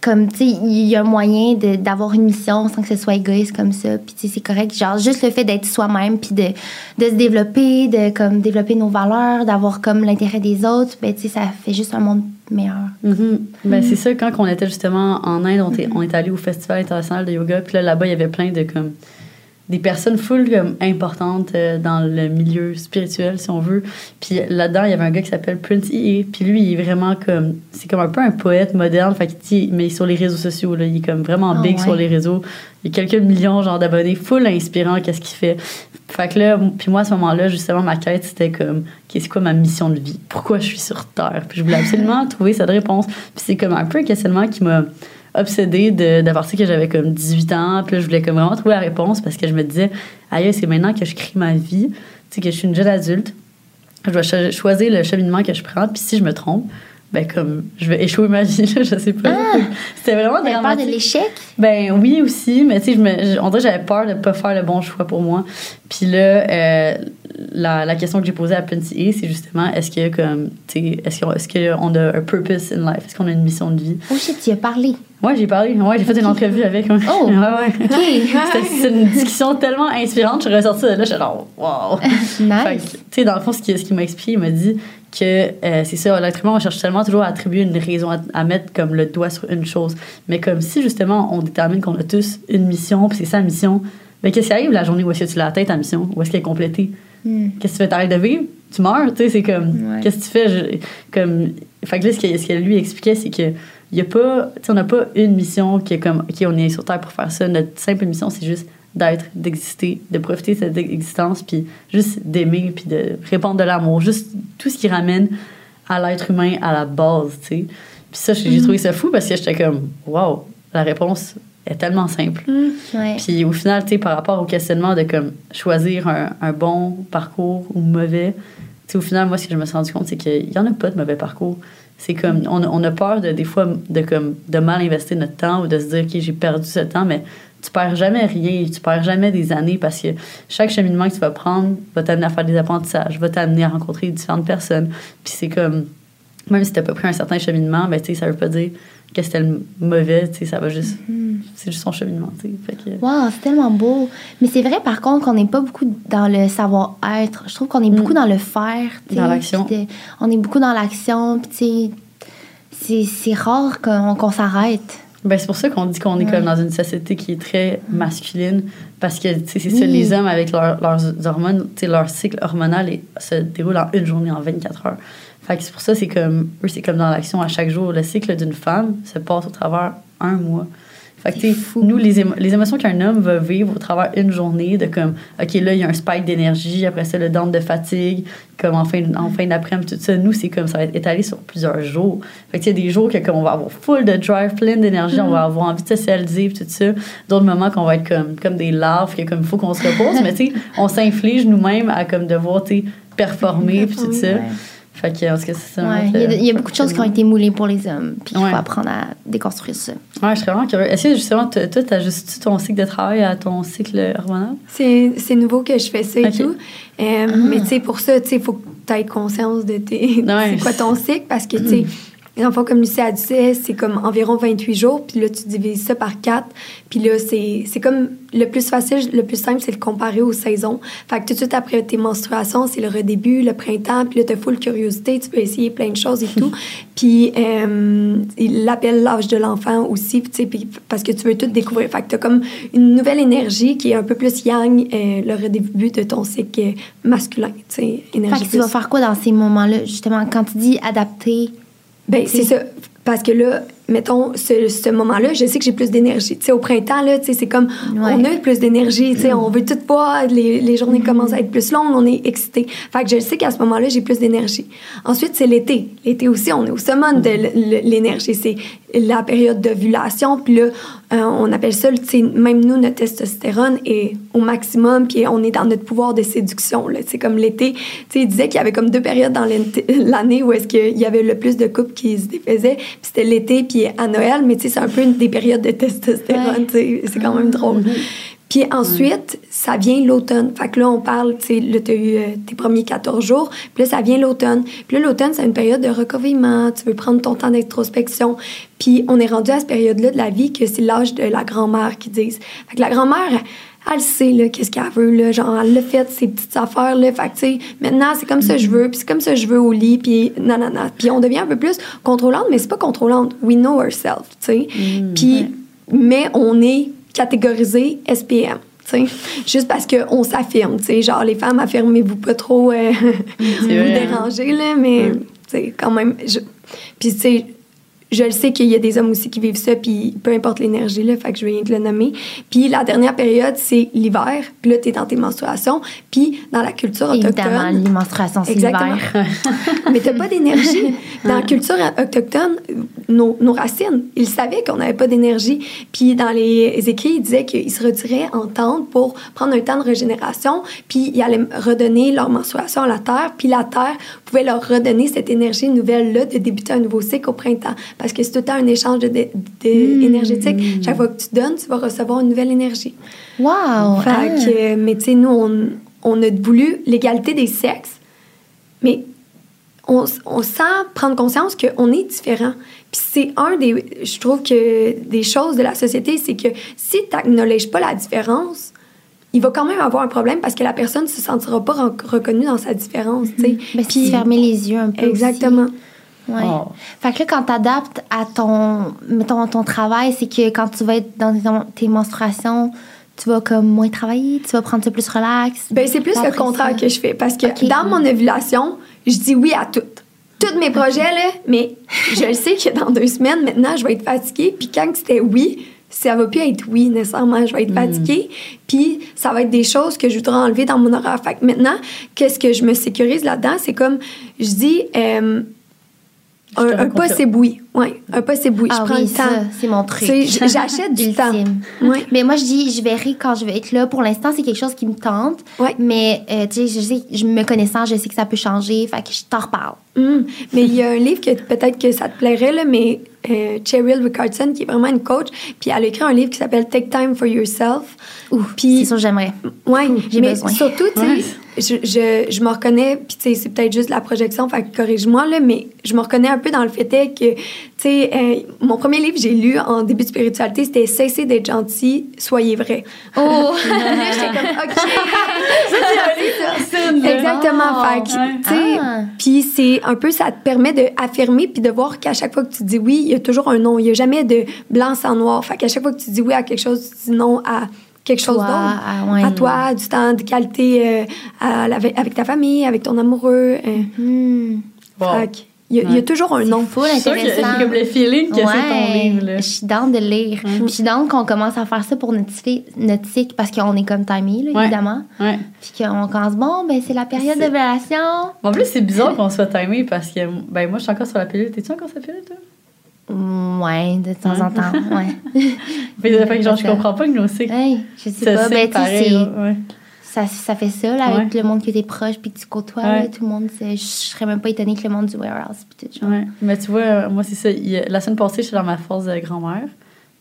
comme, tu sais, il y a un moyen d'avoir une mission sans que ce soit égoïste comme ça, puis tu sais, c'est correct. Genre, juste le fait d'être soi-même, puis de, de se développer, de, comme, développer nos valeurs, d'avoir, comme, l'intérêt des autres, ben, tu sais, ça fait juste un monde meilleur. Mm-hmm. Ben, mm-hmm. c'est ça, quand on était justement en Inde, on, on est allé au Festival international de yoga, puis là, là-bas, il y avait plein de, comme, des personnes full comme, importantes euh, dans le milieu spirituel, si on veut. Puis là-dedans, il y avait un gars qui s'appelle Prince E. Puis lui, il est vraiment comme. C'est comme un peu un poète moderne. Fait qu'il mais sur les réseaux sociaux, là, il est comme vraiment ah big sur les réseaux. Il y a quelques millions genre d'abonnés, full inspirant, qu'est-ce qu'il fait. Fait que là, puis moi, à ce moment-là, justement, ma quête, c'était comme, qu'est-ce quoi ma mission de vie? Pourquoi je suis sur Terre? Puis je voulais absolument trouver cette réponse. Puis c'est comme un peu un questionnement qui m'a obsédée d'avoir su que j'avais comme 18 ans. Puis là, je voulais comme vraiment trouver la réponse parce que je me disais, aïe, c'est maintenant que je crée ma vie, tu sais, que je suis une jeune adulte. je dois cho- choisir le cheminement que je prends, puis si je me trompe, ben comme je vais échouer ma vie, là, je sais pas. Ah! C'était vraiment peur de l'échec? Ben oui aussi, mais tu sais, je me, on dirait que j'avais peur de pas faire le bon choix pour moi. Puis là, euh, la, la question que j'ai posée à Punty A, c'est justement, est-ce que comme, est-ce qu'on est qu'on a un purpose in life, est-ce qu'on a une mission de vie? Oh shit, tu y as parlé. Ouais, j'ai parlé, ouais, j'ai fait une entrevue avec. Oh! ouais, ouais. OK. C'était c'est une discussion tellement inspirante, je suis ressortie de là, j'étais genre, wow! Nice. tu sais, dans le fond, ce qu'il ce qu'il m'a expliqué, il m'a dit que euh, c'est ça, l'être humain, on cherche tellement toujours à attribuer une raison, à, à mettre comme le doigt sur une chose. Mais comme si justement, on détermine qu'on a tous une mission, puis c'est la mission, ben qu'est-ce qui arrive la journée où est-ce que tu l'as atteint ta mission? Où est-ce qu'elle est complétée? Hmm. Qu'est-ce que tu fais? T'arrêtes de vivre? Tu meurs? Tu sais, c'est comme, Ouais. qu'est-ce que tu fais? Je- comme, fait que là, ce que, ce que lui expliquait, c'est que y a pas, on n'a pas une mission qui est comme, OK, on est sur Terre pour faire ça. Notre simple mission, c'est juste d'être, d'exister, de profiter de cette existence, puis juste d'aimer, puis de répandre de l'amour. Juste tout ce qui ramène à l'être humain à la base, tu sais. Puis ça, j'ai j'ai trouvé ça fou parce que j'étais comme, wow, la réponse est tellement simple. Ouais. Puis au final, tu sais, par rapport au questionnement de comme choisir un, un bon parcours ou mauvais, tu sais, au final, moi, ce que je me suis rendu compte, c'est qu'il n'y en a pas de mauvais parcours. C'est comme, on, a- on a peur de, des fois, de, comme, de mal investir notre temps ou de se dire, OK, j'ai perdu ce temps, mais tu perds jamais rien, tu perds jamais des années parce que chaque cheminement que tu vas prendre va t'amener à faire des apprentissages, va t'amener à rencontrer différentes personnes. Puis c'est comme, même si tu n'as pas pris un certain cheminement, ben, tu sais, ça veut pas dire que c'était le mauvais, tu sais, ça va juste, c'est juste son cheminement, tu sais. Fait que- Wow, c'est tellement beau. Mais c'est vrai, par contre, qu'on n'est pas beaucoup dans le savoir-être. Je trouve qu'on est beaucoup dans le faire. tu sais, Dans l'action. On est beaucoup dans l'action. Puis, tu sais, c'est- rare qu'on s'arrête. Ben, c'est pour ça qu'on dit qu'on est Ouais. comme dans une société qui est très masculine parce que c'est ça les hommes avec leur- leurs hormones leur cycle hormonal est- se déroule en une journée en 24 heures fait que c'est pour ça c'est comme eux c'est comme dans l'action à chaque jour le cycle d'une femme se passe au travers un mois. Fait que fou. nous les, émo- les émotions qu'un homme va vivre au travers une journée de comme ok là il y a un spike d'énergie après ça le down de fatigue comme en fin, en fin d'après-midi tout ça nous c'est comme ça va être étalé sur plusieurs jours. Fait que il y a des jours que comme on va avoir full de drive plein d'énergie on va avoir envie de socialiser puis tout ça. D'autres moments qu'on va être comme comme des larves que comme il faut qu'on se repose mais tu sais on s'inflige nous-mêmes à comme devoir tu sais performer puis tout ça. Ouais. Fait que en tout cas c'est ça Ouais, notre- Il y, a- il y a beaucoup de choses qui ont été moulées pour les hommes. Puis, il Ouais. faut apprendre à déconstruire ça. ouais je serais vraiment curieux est-ce que justement toi t'as juste ton cycle de travail à ton cycle hormonal? C'est c'est nouveau que je fais ça et tout. Euh, Mais tu sais, pour ça, tu sais, il faut que tu aies conscience de tes. Ouais. c'est quoi ton cycle parce que, tu sais, le fond, comme Lucie a dit, c'est comme environ 28 jours, puis là, tu divises ça par 4. Puis là, c'est comme le plus facile, le plus simple, c'est de le comparer aux saisons. Fait que tout de suite après tes menstruations, c'est le redébut, le printemps, puis là, t'as full curiosité, tu peux essayer plein de choses et tout. puis euh, il l'appelle l'âge de l'enfant aussi, puis tu sais, parce que tu veux tout découvrir. Fait que t'as comme une nouvelle énergie qui est un peu plus yang, euh, le redébut de ton cycle masculin, tu sais, Fait énergie que tu vas faire quoi dans ces moments-là, justement, quand tu dis adapter? Ben, c'est ça. Parce que là, mettons, ce, ce moment-là, je sais que j'ai plus d'énergie. Tu sais, au printemps, là, tu sais, c'est comme, Ouais. on a plus d'énergie, tu sais, on veut tout voir, les, les journées commencent à être plus longues, on est excité. Fait que je sais qu'à ce moment-là, j'ai plus d'énergie. Ensuite, c'est l'été. L'été aussi, on est au summum de l'énergie. C'est la période d'ovulation, puis là, euh, on appelle ça, tu sais, même nous, notre testostérone est au maximum, puis on est dans notre pouvoir de séduction, là. C'est comme l'été, tu sais, il disait qu'il y avait comme deux périodes dans l'année où est-ce qu'il y avait le plus de couples qui se défaisaient, puis c'était l'été, puis à Noël, mais tu sais, c'est un peu une des périodes de testostérone, Ouais. c'est quand même drôle. Puis ensuite, ça vient l'automne. Fait que là, on parle, tu sais, là, t'as eu euh, tes premiers 14 jours. Puis là, ça vient l'automne. Puis là, l'automne, c'est une période de recouvrement. Tu veux prendre ton temps d'introspection. Puis on est rendu à cette période-là de la vie que c'est l'âge de la grand-mère qui disent. Fait que la grand-mère, elle sait, là, qu'est-ce qu'elle veut, là. Genre, elle l'a fait, ses petites affaires, là. Fait que, tu sais, maintenant, c'est comme ça que je veux. Puis c'est comme ça que je veux au lit. Puis nanana. Puis on devient un peu plus contrôlante, mais c'est pas contrôlante. We know ourselves, tu sais. Puis, mais on est catégorisé SPM. tu sais. Juste parce qu'on s'affirme, tu sais, genre les femmes, affirmez-vous pas trop euh, vous hein. déranger, là, mais tu sais, quand même. je- Puis, tu sais, je le sais qu'il y a des hommes aussi qui vivent ça, puis peu importe l'énergie, là, fait que je viens de le nommer. Puis la dernière période, c'est l'hiver, puis là, t'es dans tes menstruations, puis dans la culture Évidemment, autochtone... les menstruations, c'est Exactement. l'hiver. Mais t'as pas d'énergie. Dans la culture autochtone, nos, nos racines, ils savaient qu'on n'avait pas d'énergie. Puis dans les écrits, ils disaient qu'ils se retiraient en tente pour prendre un temps de régénération, puis ils allaient redonner leur menstruation à la terre, puis la terre pouvait leur redonner cette énergie nouvelle-là de débuter un nouveau cycle au printemps. Parce que c'est tout le temps un échange de, de- de- Mm. énergétique. Chaque fois que tu donnes, tu vas recevoir une nouvelle énergie. Wow! Fait ah. que, mais tu sais, nous, on, on a voulu l'égalité des sexes, mais on, on sent prendre conscience qu'on est différent. Puis c'est un des, je trouve que des choses de la société, c'est que si tu n'acknowledges pas la différence, il va quand même avoir un problème parce que la personne ne se sentira pas reconnue dans sa différence, c'est Puis- fermer les yeux un peu. Exactement. aussi. Ouais. Oh. Fait que là, quand t'adaptes à ton, mettons, ton travail, c'est que quand tu vas être dans tes- tes menstruations, tu vas comme moins travailler, tu vas prendre ça plus relax. Ben, c'est plus le contraire ça- que je fais. Parce que dans mon ovulation, je dis oui à tout. Tous mes projets, là, mais je le sais que dans deux semaines, maintenant, je vais être fatiguée. Puis quand c'était oui, ça va plus être oui nécessairement. Je vais être fatiguée. Puis ça va être des choses que je voudrais enlever dans mon horaire. Fait que maintenant, qu'est-ce que je me sécurise là-dedans? C'est comme, je dis, euh, un, un reconfirme. possible oui. Oui, un possible oui. Ah je prends oui, le ça, temps. c'est mon truc. J'achète du temps. Ouais. Mais moi, je dis, je verrai quand je vais être là. Pour l'instant, c'est quelque chose qui me tente. Ouais. Mais, euh, tu sais, je sais, je me connaissant, je sais que ça peut changer. Fait que je t'en reparle. Hum, Mais il y a un livre que peut-être que ça te plairait, là, mais euh, Cheryl Ricardson, qui est vraiment une coach, puis elle a écrit un livre qui s'appelle Take Time for Yourself. Ouh, Puis- c'est sûr, j'aimerais. J'ai mais besoin. surtout, tu sais, je, je, je me reconnais, puis tu sais, c'est peut-être juste la projection, fait corrige-moi, là, mais je me reconnais un peu dans le fait que, tu sais, euh, mon premier livre que j'ai lu en début de spiritualité, c'était Cessez d'être gentil, soyez vrai. Oh! J'étais comme, OK. Là. Exactement. Ah, fait tu sais, Ah. puis c'est un peu, ça te permet d'affirmer puis de voir qu'à chaque fois que tu dis oui, il y a toujours un non. Il n'y a jamais de blanc sans noir. Fait qu'à chaque fois que tu dis oui à quelque chose, tu dis non à quelque chose d'autre. à- ouais. À toi, du temps de qualité euh, à avec ta famille, avec ton amoureux. euh. Hmm. Wow. Que il y, a- il y a Ouais. toujours un sûre que intéressant. c'est comme le feeling que c'est ton livre. Là. Je suis down de lire. Puis Je suis down qu'on commence à faire ça pour notre, notre cycle parce qu'on est comme timé, là, Ouais. évidemment. Ouais. Puis qu'on commence, bon, ben c'est la période C'est- d'ovulation. En plus, c'est bizarre qu'on soit timé parce que ben, moi, je suis encore sur la pilule. T'es-tu encore sur la pilule, toi? Ouais, de temps en temps, ouais. Fait, fait que genre, je comprends pas que nos cycles. Hey, je sais ça pas, ben tu sais, pareil, là, ouais. ça, ça fait ça, là, avec Ouais. le monde que t'es proche puis que tu côtoies, Ouais. là, tout le monde, je serais même pas étonnée que le monde du warehouse puis tout, genre. Ouais. Mais tu vois, euh, moi, c'est ça. la semaine passée, j'étais dans ma force de grand-mère.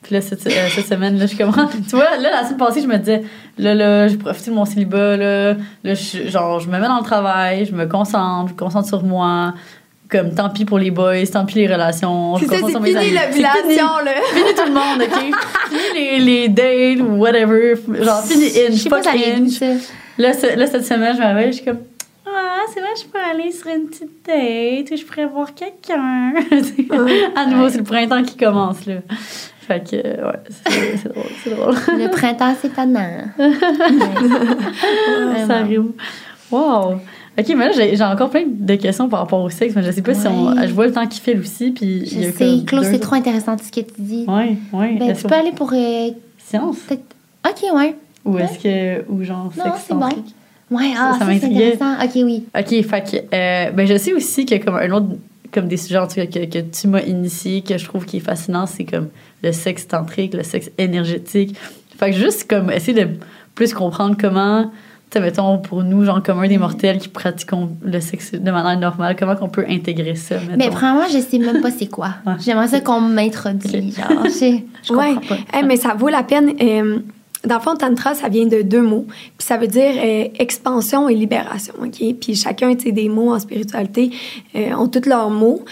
Puis là, cette, euh, cette semaine, là, je commence. tu vois, là, la semaine passée, je me disais, là, là, j'ai profité de mon célibat, là. Là, je, genre, je me mets dans le travail, je me concentre, je me concentre sur moi. Comme, tant pis pour les boys, tant pis les relations. C'est fini l'ovulation, là. Fini tout le monde, OK? fini les, les dates ou whatever. Genre, fini Je inch, sais pas inch. Là, ce- là, cette semaine, je me réveille, je suis comme Ah, c'est vrai, je pourrais aller sur une petite date ou je pourrais voir quelqu'un. à nouveau, c'est le printemps qui commence, là. Fait que, euh, ouais, c'est drôle, c'est drôle. Le printemps, c'est tannant. Ça arrive. Wow! Ok, mais là, j'ai encore plein de questions par rapport au sexe, mais je sais pas si on. Je vois le temps qui file aussi, puis. Je il y a sais, Claude, c'est trop intéressant ce que tu dis. Ouais, ouais. Ben, tu peux aller pour euh, Science? Ok, ouais. Ou est-ce que. Ou genre Non, c'est bon. Ouais, ah, ça ça, c'est intéressant. Ok, oui. OK, fait que, euh, ben, je sais aussi que comme un autre, comme des sujets en tout cas, que, que tu m'as initié, que je trouve qui est fascinant, c'est comme le sexe tantrique, le sexe énergétique. Fait que juste comme essayer de plus comprendre comment, mettons, pour nous, genre, comme un des mortels qui pratiquons le sexe de manière normale, comment qu'on peut intégrer ça, mettons? Mais premièrement, je sais même pas c'est quoi. Ouais. J'aimerais ça qu'on m'introduise. Genre, je, comprends Ouais. pas. Mais ça vaut la peine. euh, dans le fond, Tantra, ça vient de deux mots. Puis ça veut dire euh, expansion et libération. OK? Puis chacun, tu sais, des mots en spiritualité euh, ont tous leurs mots.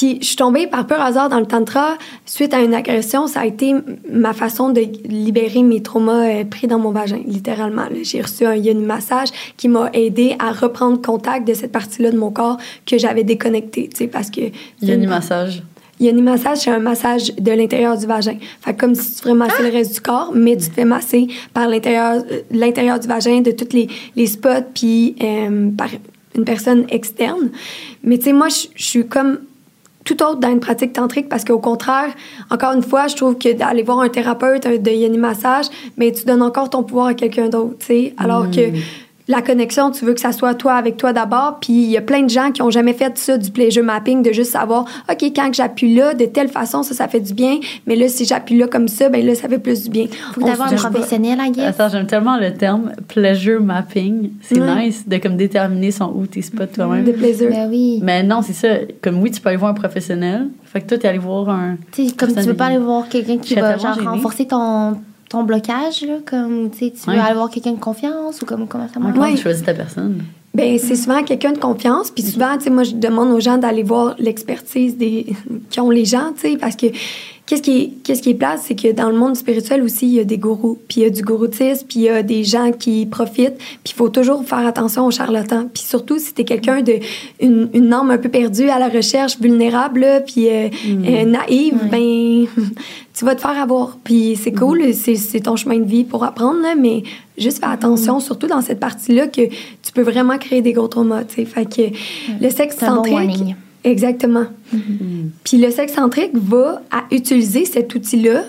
Puis je suis tombée par pur hasard dans le Tantra suite à une agression. Ça a été ma façon de libérer mes traumas euh, pris dans mon vagin, littéralement. J'ai reçu un yoni massage qui m'a aidé à reprendre contact de cette partie-là de mon corps que j'avais déconnectée, tu sais, parce que... Il y a un massage. Yoni massage, c'est un massage de l'intérieur du vagin. Fait comme si tu ferais masser le reste du corps, mais tu te fais masser par l'intérieur, euh, l'intérieur du vagin, de tous les, les spots, puis euh, par une personne externe. Mais tu sais, moi, je suis comme tout autre dans une pratique tantrique parce qu'au contraire, encore une fois, je trouve que d'aller voir un thérapeute de yoni massage, mais tu donnes encore ton pouvoir à quelqu'un d'autre, tu sais, alors que la connexion, tu veux que ça soit toi avec toi d'abord. Puis il y a plein de gens qui ont jamais fait ça, du pleasure mapping, de juste savoir, OK, quand j'appuie là, de telle façon, ça, ça fait du bien. Mais là, si j'appuie là comme ça, ben là, ça fait plus du bien. Faut d'avoir un professionnel, à guess. Attends, j'aime tellement le terme pleasure mapping. C'est nice de comme déterminer son où tes spots toi-même. De plaisir. Ben oui. Mais non, c'est ça. Comme oui, tu peux aller voir un professionnel. Fait que toi, tu es allé voir un. Tu sais, comme tu veux pas aller voir quelqu'un qui va genre renforcer ton ton blocage, là, comme, tu sais, tu veux avoir quelqu'un de confiance ou comme, comment ça marche? Tu choisis ta personne? Ben c'est souvent quelqu'un de confiance. Puis souvent, tu sais, moi, je demande aux gens d'aller voir l'expertise des qui ont les gens, tu sais, parce que Qu'est-ce qui, est, qu'est-ce qui est place, c'est que dans le monde spirituel aussi, il y a des gourous, puis il y a du gouroutisme, puis il y a des gens qui profitent, puis il faut toujours faire attention aux charlatans. Puis surtout, si tu es quelqu'un de une, une âme un peu perdue à la recherche, vulnérable, puis euh, mm. euh, naïve, ben tu vas te faire avoir. Puis c'est cool, mm. c'est, c'est ton chemin de vie pour apprendre, mais juste fais attention, mm. surtout dans cette partie-là, que tu peux vraiment créer des gros traumas, tu sais. Fait que le sexe centrique... Exactement. Mm-hmm. Puis le sexe centrique va à utiliser cet outil-là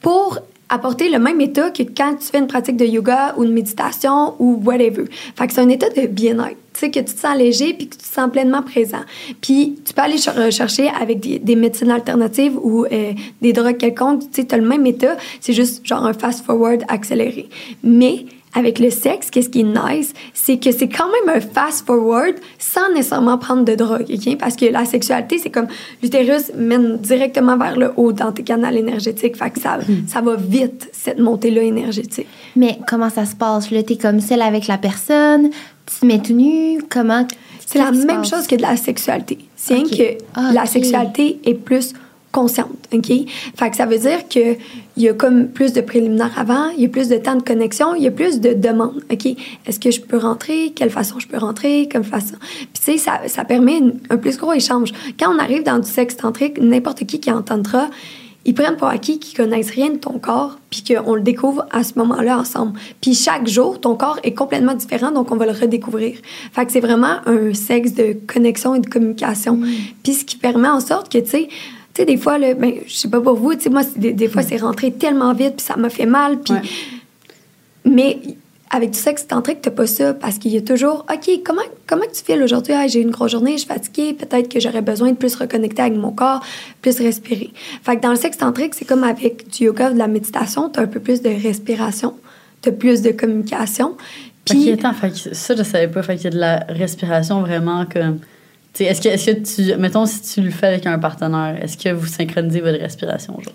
pour apporter le même état que quand tu fais une pratique de yoga ou de méditation ou whatever. Fait que c'est un état de bien-être. Tu sais, que tu te sens léger puis que tu te sens pleinement présent. Puis tu peux aller chercher avec des, médecines alternatives ou euh, des drogues quelconques. Tu sais, tu as le même état. C'est juste genre un fast-forward accéléré. Mais avec le sexe, qu'est-ce qui est nice, c'est que c'est quand même un fast-forward sans nécessairement prendre de drogue, OK? Parce que la sexualité, c'est comme l'utérus mène directement vers le haut dans tes canaux énergétiques. Fait que ça, hmm. ça va vite, cette montée-là énergétique. Mais comment ça se passe? Là, t'es comme celle avec la personne, tu te mets tout nu, comment... C'est la même chose que de la sexualité. C'est que la sexualité est plus consciente, OK? Fait que ça veut dire qu'il y a comme plus de préliminaires avant, il y a plus de temps de connexion, il y a plus de demandes, OK? Est-ce que je peux rentrer? Quelle façon je peux rentrer? Comme façon? Puis tu sais, ça, ça permet un plus gros échange. Quand on arrive dans du sexe tantrique, n'importe qui qui entendra, ils prennent pour acquis qu'ils connaissent rien de ton corps, puis qu'on le découvre à ce moment-là ensemble. Puis chaque jour, ton corps est complètement différent, donc on va le redécouvrir. Fait que c'est vraiment un sexe de connexion et de communication. Mm. Puis ce qui permet en sorte que, tu sais, sais, des fois, là, ben, je sais pas pour vous, tu sais, moi, des, fois, c'est rentré tellement vite, puis ça m'a fait mal, puis... Mais avec du sexe tantrique, t'as pas ça, parce qu'il y a toujours, OK, comment, comment tu files aujourd'hui? j'ai eu une grosse journée, je suis fatiguée, peut-être que j'aurais besoin de plus reconnecter avec mon corps, plus respirer. Fait que dans le sexe tantrique, c'est comme avec du yoga, de la méditation, t'as un peu plus de respiration, t'as plus de communication. Puis... attends, ça, je savais pas. Fait qu'il y a de la respiration vraiment comme est-ce que, est que tu. Mettons, si tu le fais avec un partenaire, est-ce que vous synchronisez votre respiration, genre?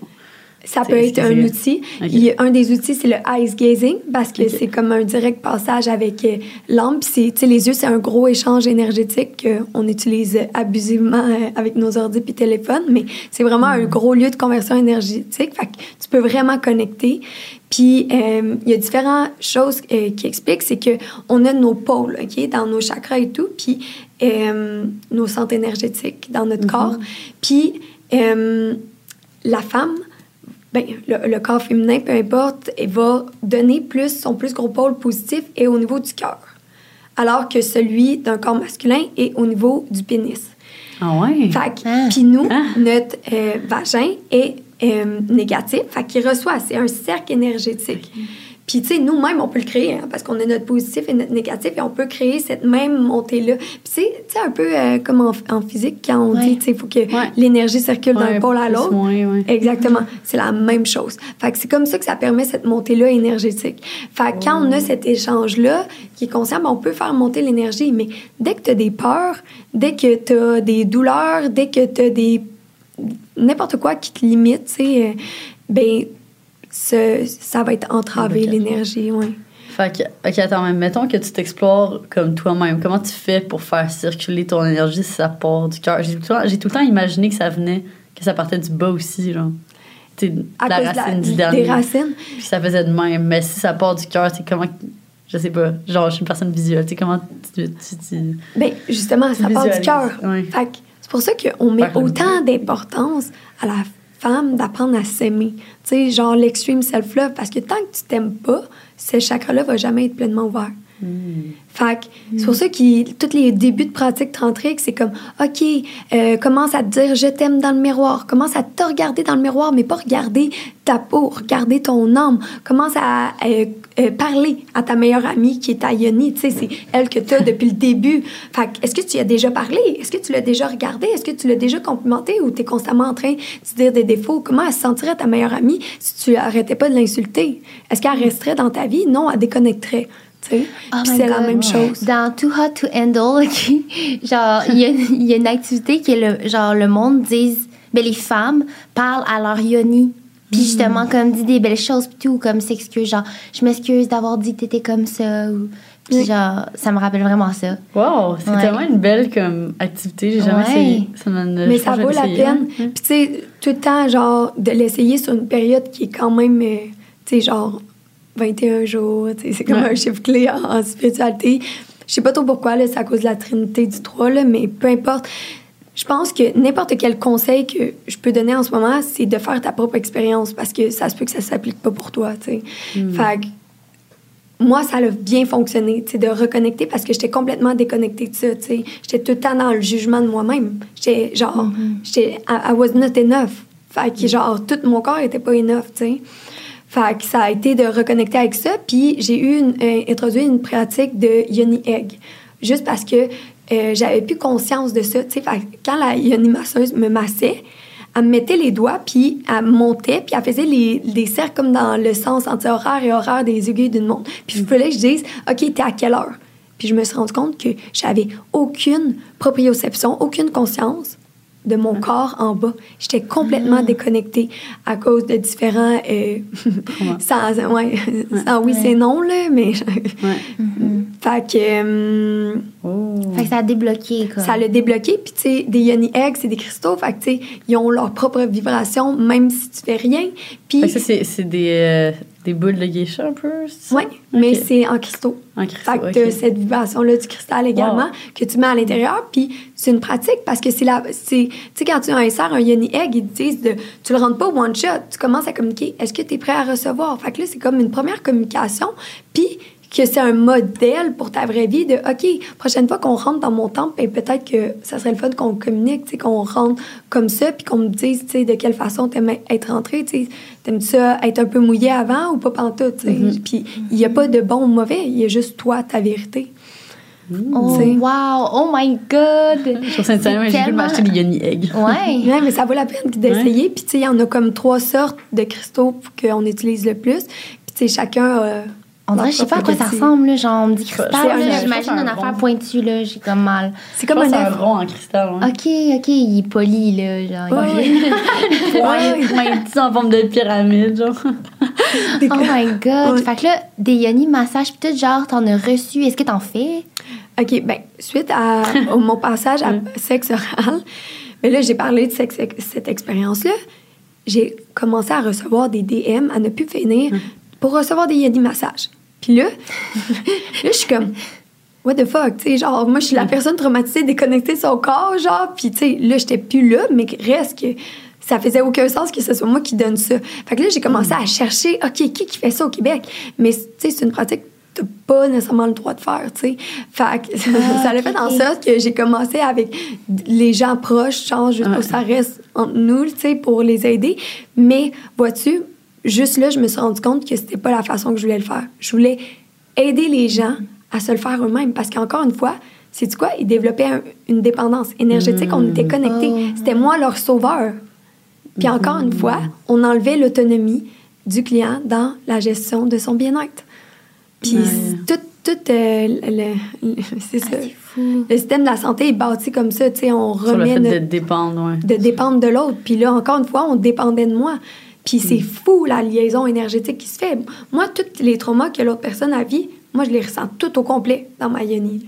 Ça peut être un outil. Il un des outils, c'est le ice gazing, parce que c'est comme un direct passage avec euh, l'âme. Puis les yeux, c'est un gros échange énergétique qu'on utilise abusivement euh, avec nos ordi et téléphones, mais c'est vraiment un mm. gros lieu de conversion énergétique. Fait que tu peux vraiment connecter. Puis euh, il y a différentes choses qui expliquent, c'est que on a nos pôles, ok, dans nos chakras et tout, puis nos centres énergétiques dans notre mm-hmm. corps. Puis la femme ben, le, corps féminin, peu importe, il va donner plus son plus gros pôle positif et au niveau du cœur. Alors que celui d'un corps masculin est au niveau du pénis. Ah ouais? Fait ah. puis nous, ah. notre euh, vagin est euh, négatif, fait qu'il reçoit, c'est un cercle énergétique. Puis, tu sais, nous-mêmes, on peut le créer, hein, parce qu'on a notre positif et notre négatif, et on peut créer cette même montée-là. Puis, c'est un peu euh, comme en, physique, quand on dit, tu sais, il faut que l'énergie circule d'un pôle à l'autre. Exactement. C'est la même chose. Fait que c'est comme ça que ça permet cette montée-là énergétique. Fait que quand on a cet échange-là qui est conscient, ben, on peut faire monter l'énergie. Mais dès que tu as des peurs, dès que tu as des douleurs, dès que tu as des n'importe quoi qui te limite, tu sais, euh, ben ça va être entravé l'énergie, oui. Fait que, OK, attends, mais mettons que tu t'explores comme toi-même. Comment tu fais pour faire circuler ton énergie si ça part du cœur? J'ai tout, tout, le temps imaginé que ça venait, que ça partait du bas aussi, genre. T'sais, la racine du dernier. Des racines? Puis ça faisait de même. Mais si ça part du cœur, c'est comment. Je sais pas. Genre, je suis une personne visuelle. Tu sais, comment tu. tu, ben, justement, ça part du cœur. Fait c'est pour ça qu'on met autant d'importance à la femme d'apprendre à s'aimer. Tu sais, genre l'extreme self-love, parce que tant que tu t'aimes pas, ce chakra-là va jamais être pleinement ouvert. Fait que c'est pour ça que tous les débuts de pratique tantrique, c'est comme, OK, euh, commence à te dire je t'aime dans le miroir. Commence à te regarder dans le miroir, mais pas regarder ta peau, regarder ton âme. Commence à euh, euh, parler à ta meilleure amie qui est ta Yoni. Tu sais, c'est elle que tu as depuis le début. Fait est-ce que tu y as déjà parlé? Est-ce que tu l'as déjà regardé? Est-ce que tu l'as déjà complimenté ou tu es constamment en train de se dire des défauts? Comment elle se sentirait ta meilleure amie si tu arrêtais pas de l'insulter? Est-ce qu'elle resterait dans ta vie? Non, elle déconnecterait. Tu sais? Oh c'est la même chose. Dans Too Hot to Handle, genre, il y, a- il y a une activité qui est le, genre, le monde dise, ben, les femmes parlent à leur yoni. Puis justement, comme dit des belles choses, puis tout, comme s'excuse, genre, je m'excuse d'avoir dit que t'étais comme ça, ou. Puis genre, ça me rappelle vraiment ça. Wow, c'est Ouais. tellement une belle comme activité. J'ai jamais Ouais. essayé. Ça Mais ça vaut la peine. Puis, tu sais, tout le temps, genre, de l'essayer sur une période qui est quand même, euh, tu sais, genre, 21 jours. C'est comme Ouais. un chiffre clé en, en spiritualité. Je sais pas trop pourquoi, c'est à cause de la trinité du 3, là, mais peu importe. Je pense que n'importe quel conseil que je peux donner en ce moment, c'est de faire ta propre expérience parce que ça se peut que ça s'applique pas pour toi, tu sais. Fait que moi, ça a bien fonctionné, tu de reconnecter parce que j'étais complètement déconnectée de ça, tu. J'étais tout le temps dans le jugement de moi-même. J'étais genre, j'étais, I, I was not enough. Fait que genre, tout mon corps était pas enough, tu sais. Fait que ça a été de reconnecter avec ça. Puis j'ai eu une, euh, introduit une pratique de yoni egg. Juste parce que euh, j'avais plus conscience de ça. Fait que quand la yoni masseuse me massait, elle me mettait les doigts, puis elle montait, puis elle faisait les, des cercles comme dans le sens anti-horaire et horaire des aiguilles d'une montre. Puis il fallait que je dise, OK, t'es à quelle heure? Puis je me suis rendu compte que j'avais aucune proprioception, aucune conscience de mon corps en bas. J'étais complètement déconnectée à cause de différents... euh, sans, ouais, sans oui, c'est non, là, mais... Ouais. fait que... euh, Oh. Fait que ça a débloqué, quoi. ça l'a débloqué. Puis, tu sais, des yoni eggs, c'est des cristaux. Fait que, tu sais, ils ont leur propre vibration, même si tu fais rien. Puis, Fait que ça, c'est c'est des, euh, des boules de geisha un peu? ouais, mais c'est en cristaux. En cristaux, Fait que ok. t'as cette vibration-là du cristal également Wow. que tu mets à l'intérieur. Puis, c'est une pratique parce que c'est la. Tu sais, quand tu insères un yoni egg, ils te disent de. Tu le rentres pas one shot. Tu commences à communiquer. Est-ce que tu es prêt à recevoir? Fait que là, c'est comme une première communication. Puis, que c'est un modèle pour ta vraie vie de OK, prochaine fois qu'on rentre dans mon temple, ben, peut-être que ça serait le fun qu'on communique, tu sais, qu'on rentre comme ça, puis qu'on me dise, tu sais, de quelle façon t'aimes être rentré, tu sais. T'aimes ça être un peu mouillé avant ou pas pantoute, sais. Mm-hmm. Puis il y a pas de bon ou mauvais, il y a juste toi, ta vérité. Oh, Tu sais. wow! Oh my God! Ça intéressant, j'ai voulu m'acheter des yoni eggs. Ouais. Ouais, mais ça vaut la peine d'essayer. Puis, tu sais, il y en a comme trois sortes de cristaux qu'on utilise le plus. Puis, tu sais, chacun. euh, On dirait, je sais pas à quoi ça ressemble, là. Genre, on me dit cristal, là. J'imagine une un affaire pointue, là. J'ai comme mal. C'est comme un un rond en cristal. hein. OK, OK, il est poli, là. Genre, Ouais, il- Ouais, un petit en forme de pyramide, genre. Oh my God! Ouais. Fait que là, des yoni massages, pis tout, genre, t'en as reçu. Est-ce que t'en fais? OK, ben suite à mon passage à sexe oral, ben là, j'ai parlé de sexe- cette expérience-là. J'ai commencé à recevoir des DM à ne plus finir pour recevoir des yoni massages. Puis là, là, je suis comme, what the fuck, tu sais, genre, moi, je suis la personne traumatisée, déconnectée de son corps, genre, puis tu sais, là, j'étais plus là, mais reste que ça faisait aucun sens que ce soit moi qui donne ça. Fait que là, j'ai commencé à chercher, OK, qui qui fait ça au Québec? Mais, tu sais, c'est une pratique que t'as pas nécessairement le droit de faire, tu sais. Fait que ça l'a fait en sorte que j'ai commencé avec les gens proches, genre, juste pour que ça reste entre nous, tu sais, pour les aider. Mais, vois-tu, juste là, je me suis rendu compte que c'était pas la façon que je voulais le faire. Je voulais aider les gens à se le faire eux-mêmes. Parce qu'encore une fois, c'est quoi? Ils développaient un- une dépendance énergétique. On était connectés. Oh. C'était moi leur sauveur. Puis encore une fois, on enlevait l'autonomie du client dans la gestion de son bien-être. Puis Ouais. tout, tout euh, le, le- c'est. Ah. Le système de la santé est bâti comme ça. Tu sais, on Sur le remet fait notre- de dépendre, ouais. de dépendre de l'autre. Puis là, encore une fois, on dépendait de moi. Puis c'est fou, la liaison énergétique qui se fait. Moi, tous les traumas que l'autre personne a vus, moi, je les ressens tout au complet dans ma yoni.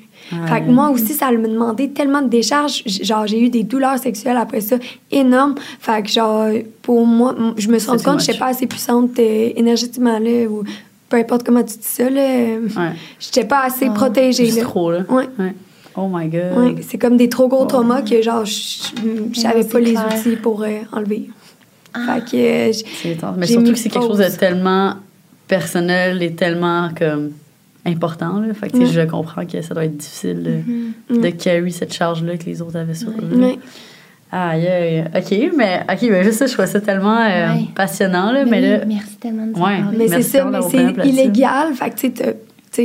Fait que moi aussi, ça me demandait tellement de décharge. Genre, j'ai eu des douleurs sexuelles après ça énormes. Fait que, genre, pour moi, je me too compte que je much. pas assez puissante euh, énergétiquement, là, ou peu importe comment tu dis ça, là. Ouais. J'étais pas assez Ah. protégée, Juste là. trop, là. Ouais. Ouais. Oh my God. Ouais, c'est comme des trop gros traumas que, genre, je je c'est pas les outils pour euh, enlever. Ah. Fait que, euh, intense. Mais J'ai surtout que c'est quelque chose de tellement personnel et tellement comme important. Là. Fait que, je comprends que ça doit être difficile de, Mhm. de carry cette charge-là que les autres avaient sur eux. Ouais. Aïe, aïe. OK, mais OK, mais juste ça, je trouve ça tellement euh, Ouais. passionnant, là, Mais mais oui, là... merci tellement de. Mais c'est ça, mais c'est illégal. Fait que tu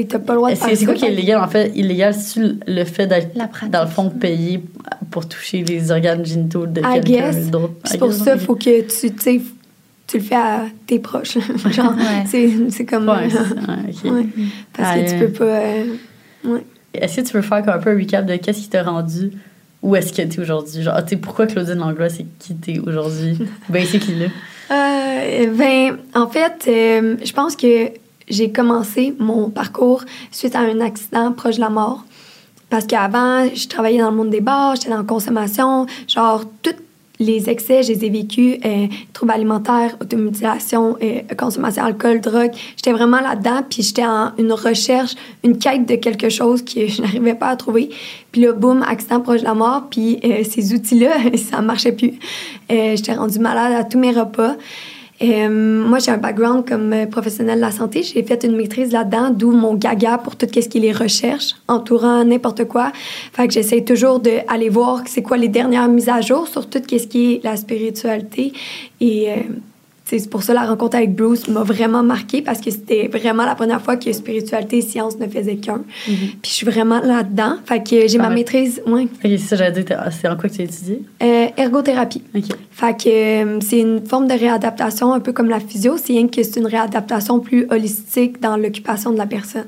tu t'as pas le droit de faire C'est c'est quoi qui est illégal, en fait? Illégal, c'est le fait d'être, dans le fond, payé pour toucher les organes génitaux de quelqu'un d'autre? C'est pour ça, faut que tu, tu le fais à tes proches. Genre, Ouais. c'est, c'est comme. Ouais, c'est- ouais, ok. Ouais. Parce que tu euh, peux pas. euh. Est-ce que tu peux faire comme un peu un recap de qu'est-ce qui t'a rendu? Où est-ce que t'es aujourd'hui? Genre, tu sais, pourquoi Claudine Langlois, c'est qui t'es aujourd'hui? Basically, là. Euh, ben, en fait, euh, je pense que j'ai commencé mon parcours suite à un accident proche de la mort. Parce qu'avant, je travaillais dans le monde des bars, j'étais dans la consommation, genre, tous les excès, je les ai vécus, euh, troubles alimentaires, automutilation, euh, consommation d'alcool, drogue. J'étais vraiment là-dedans, puis j'étais en une recherche, une quête de quelque chose que je n'arrivais pas à trouver. Puis là, boum, accident proche de la mort, puis euh, ces outils-là, ça marchait plus. J'étais rendue malade à tous mes repas. Euh, moi, j'ai un background comme euh, professionnel de la santé. J'ai fait une maîtrise là-dedans, d'où mon gaga pour tout ce qui est les recherches entourant n'importe quoi. Fait que j'essaie toujours d'aller voir c'est quoi les dernières mises à jour sur tout ce qui est la spiritualité. Et euh, c'est pour ça la rencontre avec Bruce m'a vraiment marqué parce que c'était vraiment la première fois que spiritualité et science ne faisaient qu'un. Puis je suis vraiment là-dedans. Fait que j'ai ma Ouais. maîtrise, ouais, Ok, c'est ça, j'allais dire, c'est en quoi que tu as étudié? euh, ergothérapie. Ok. Fait que euh, c'est une forme de réadaptation un peu comme la physio, c'est rien que c'est une réadaptation plus holistique dans l'occupation de la personne.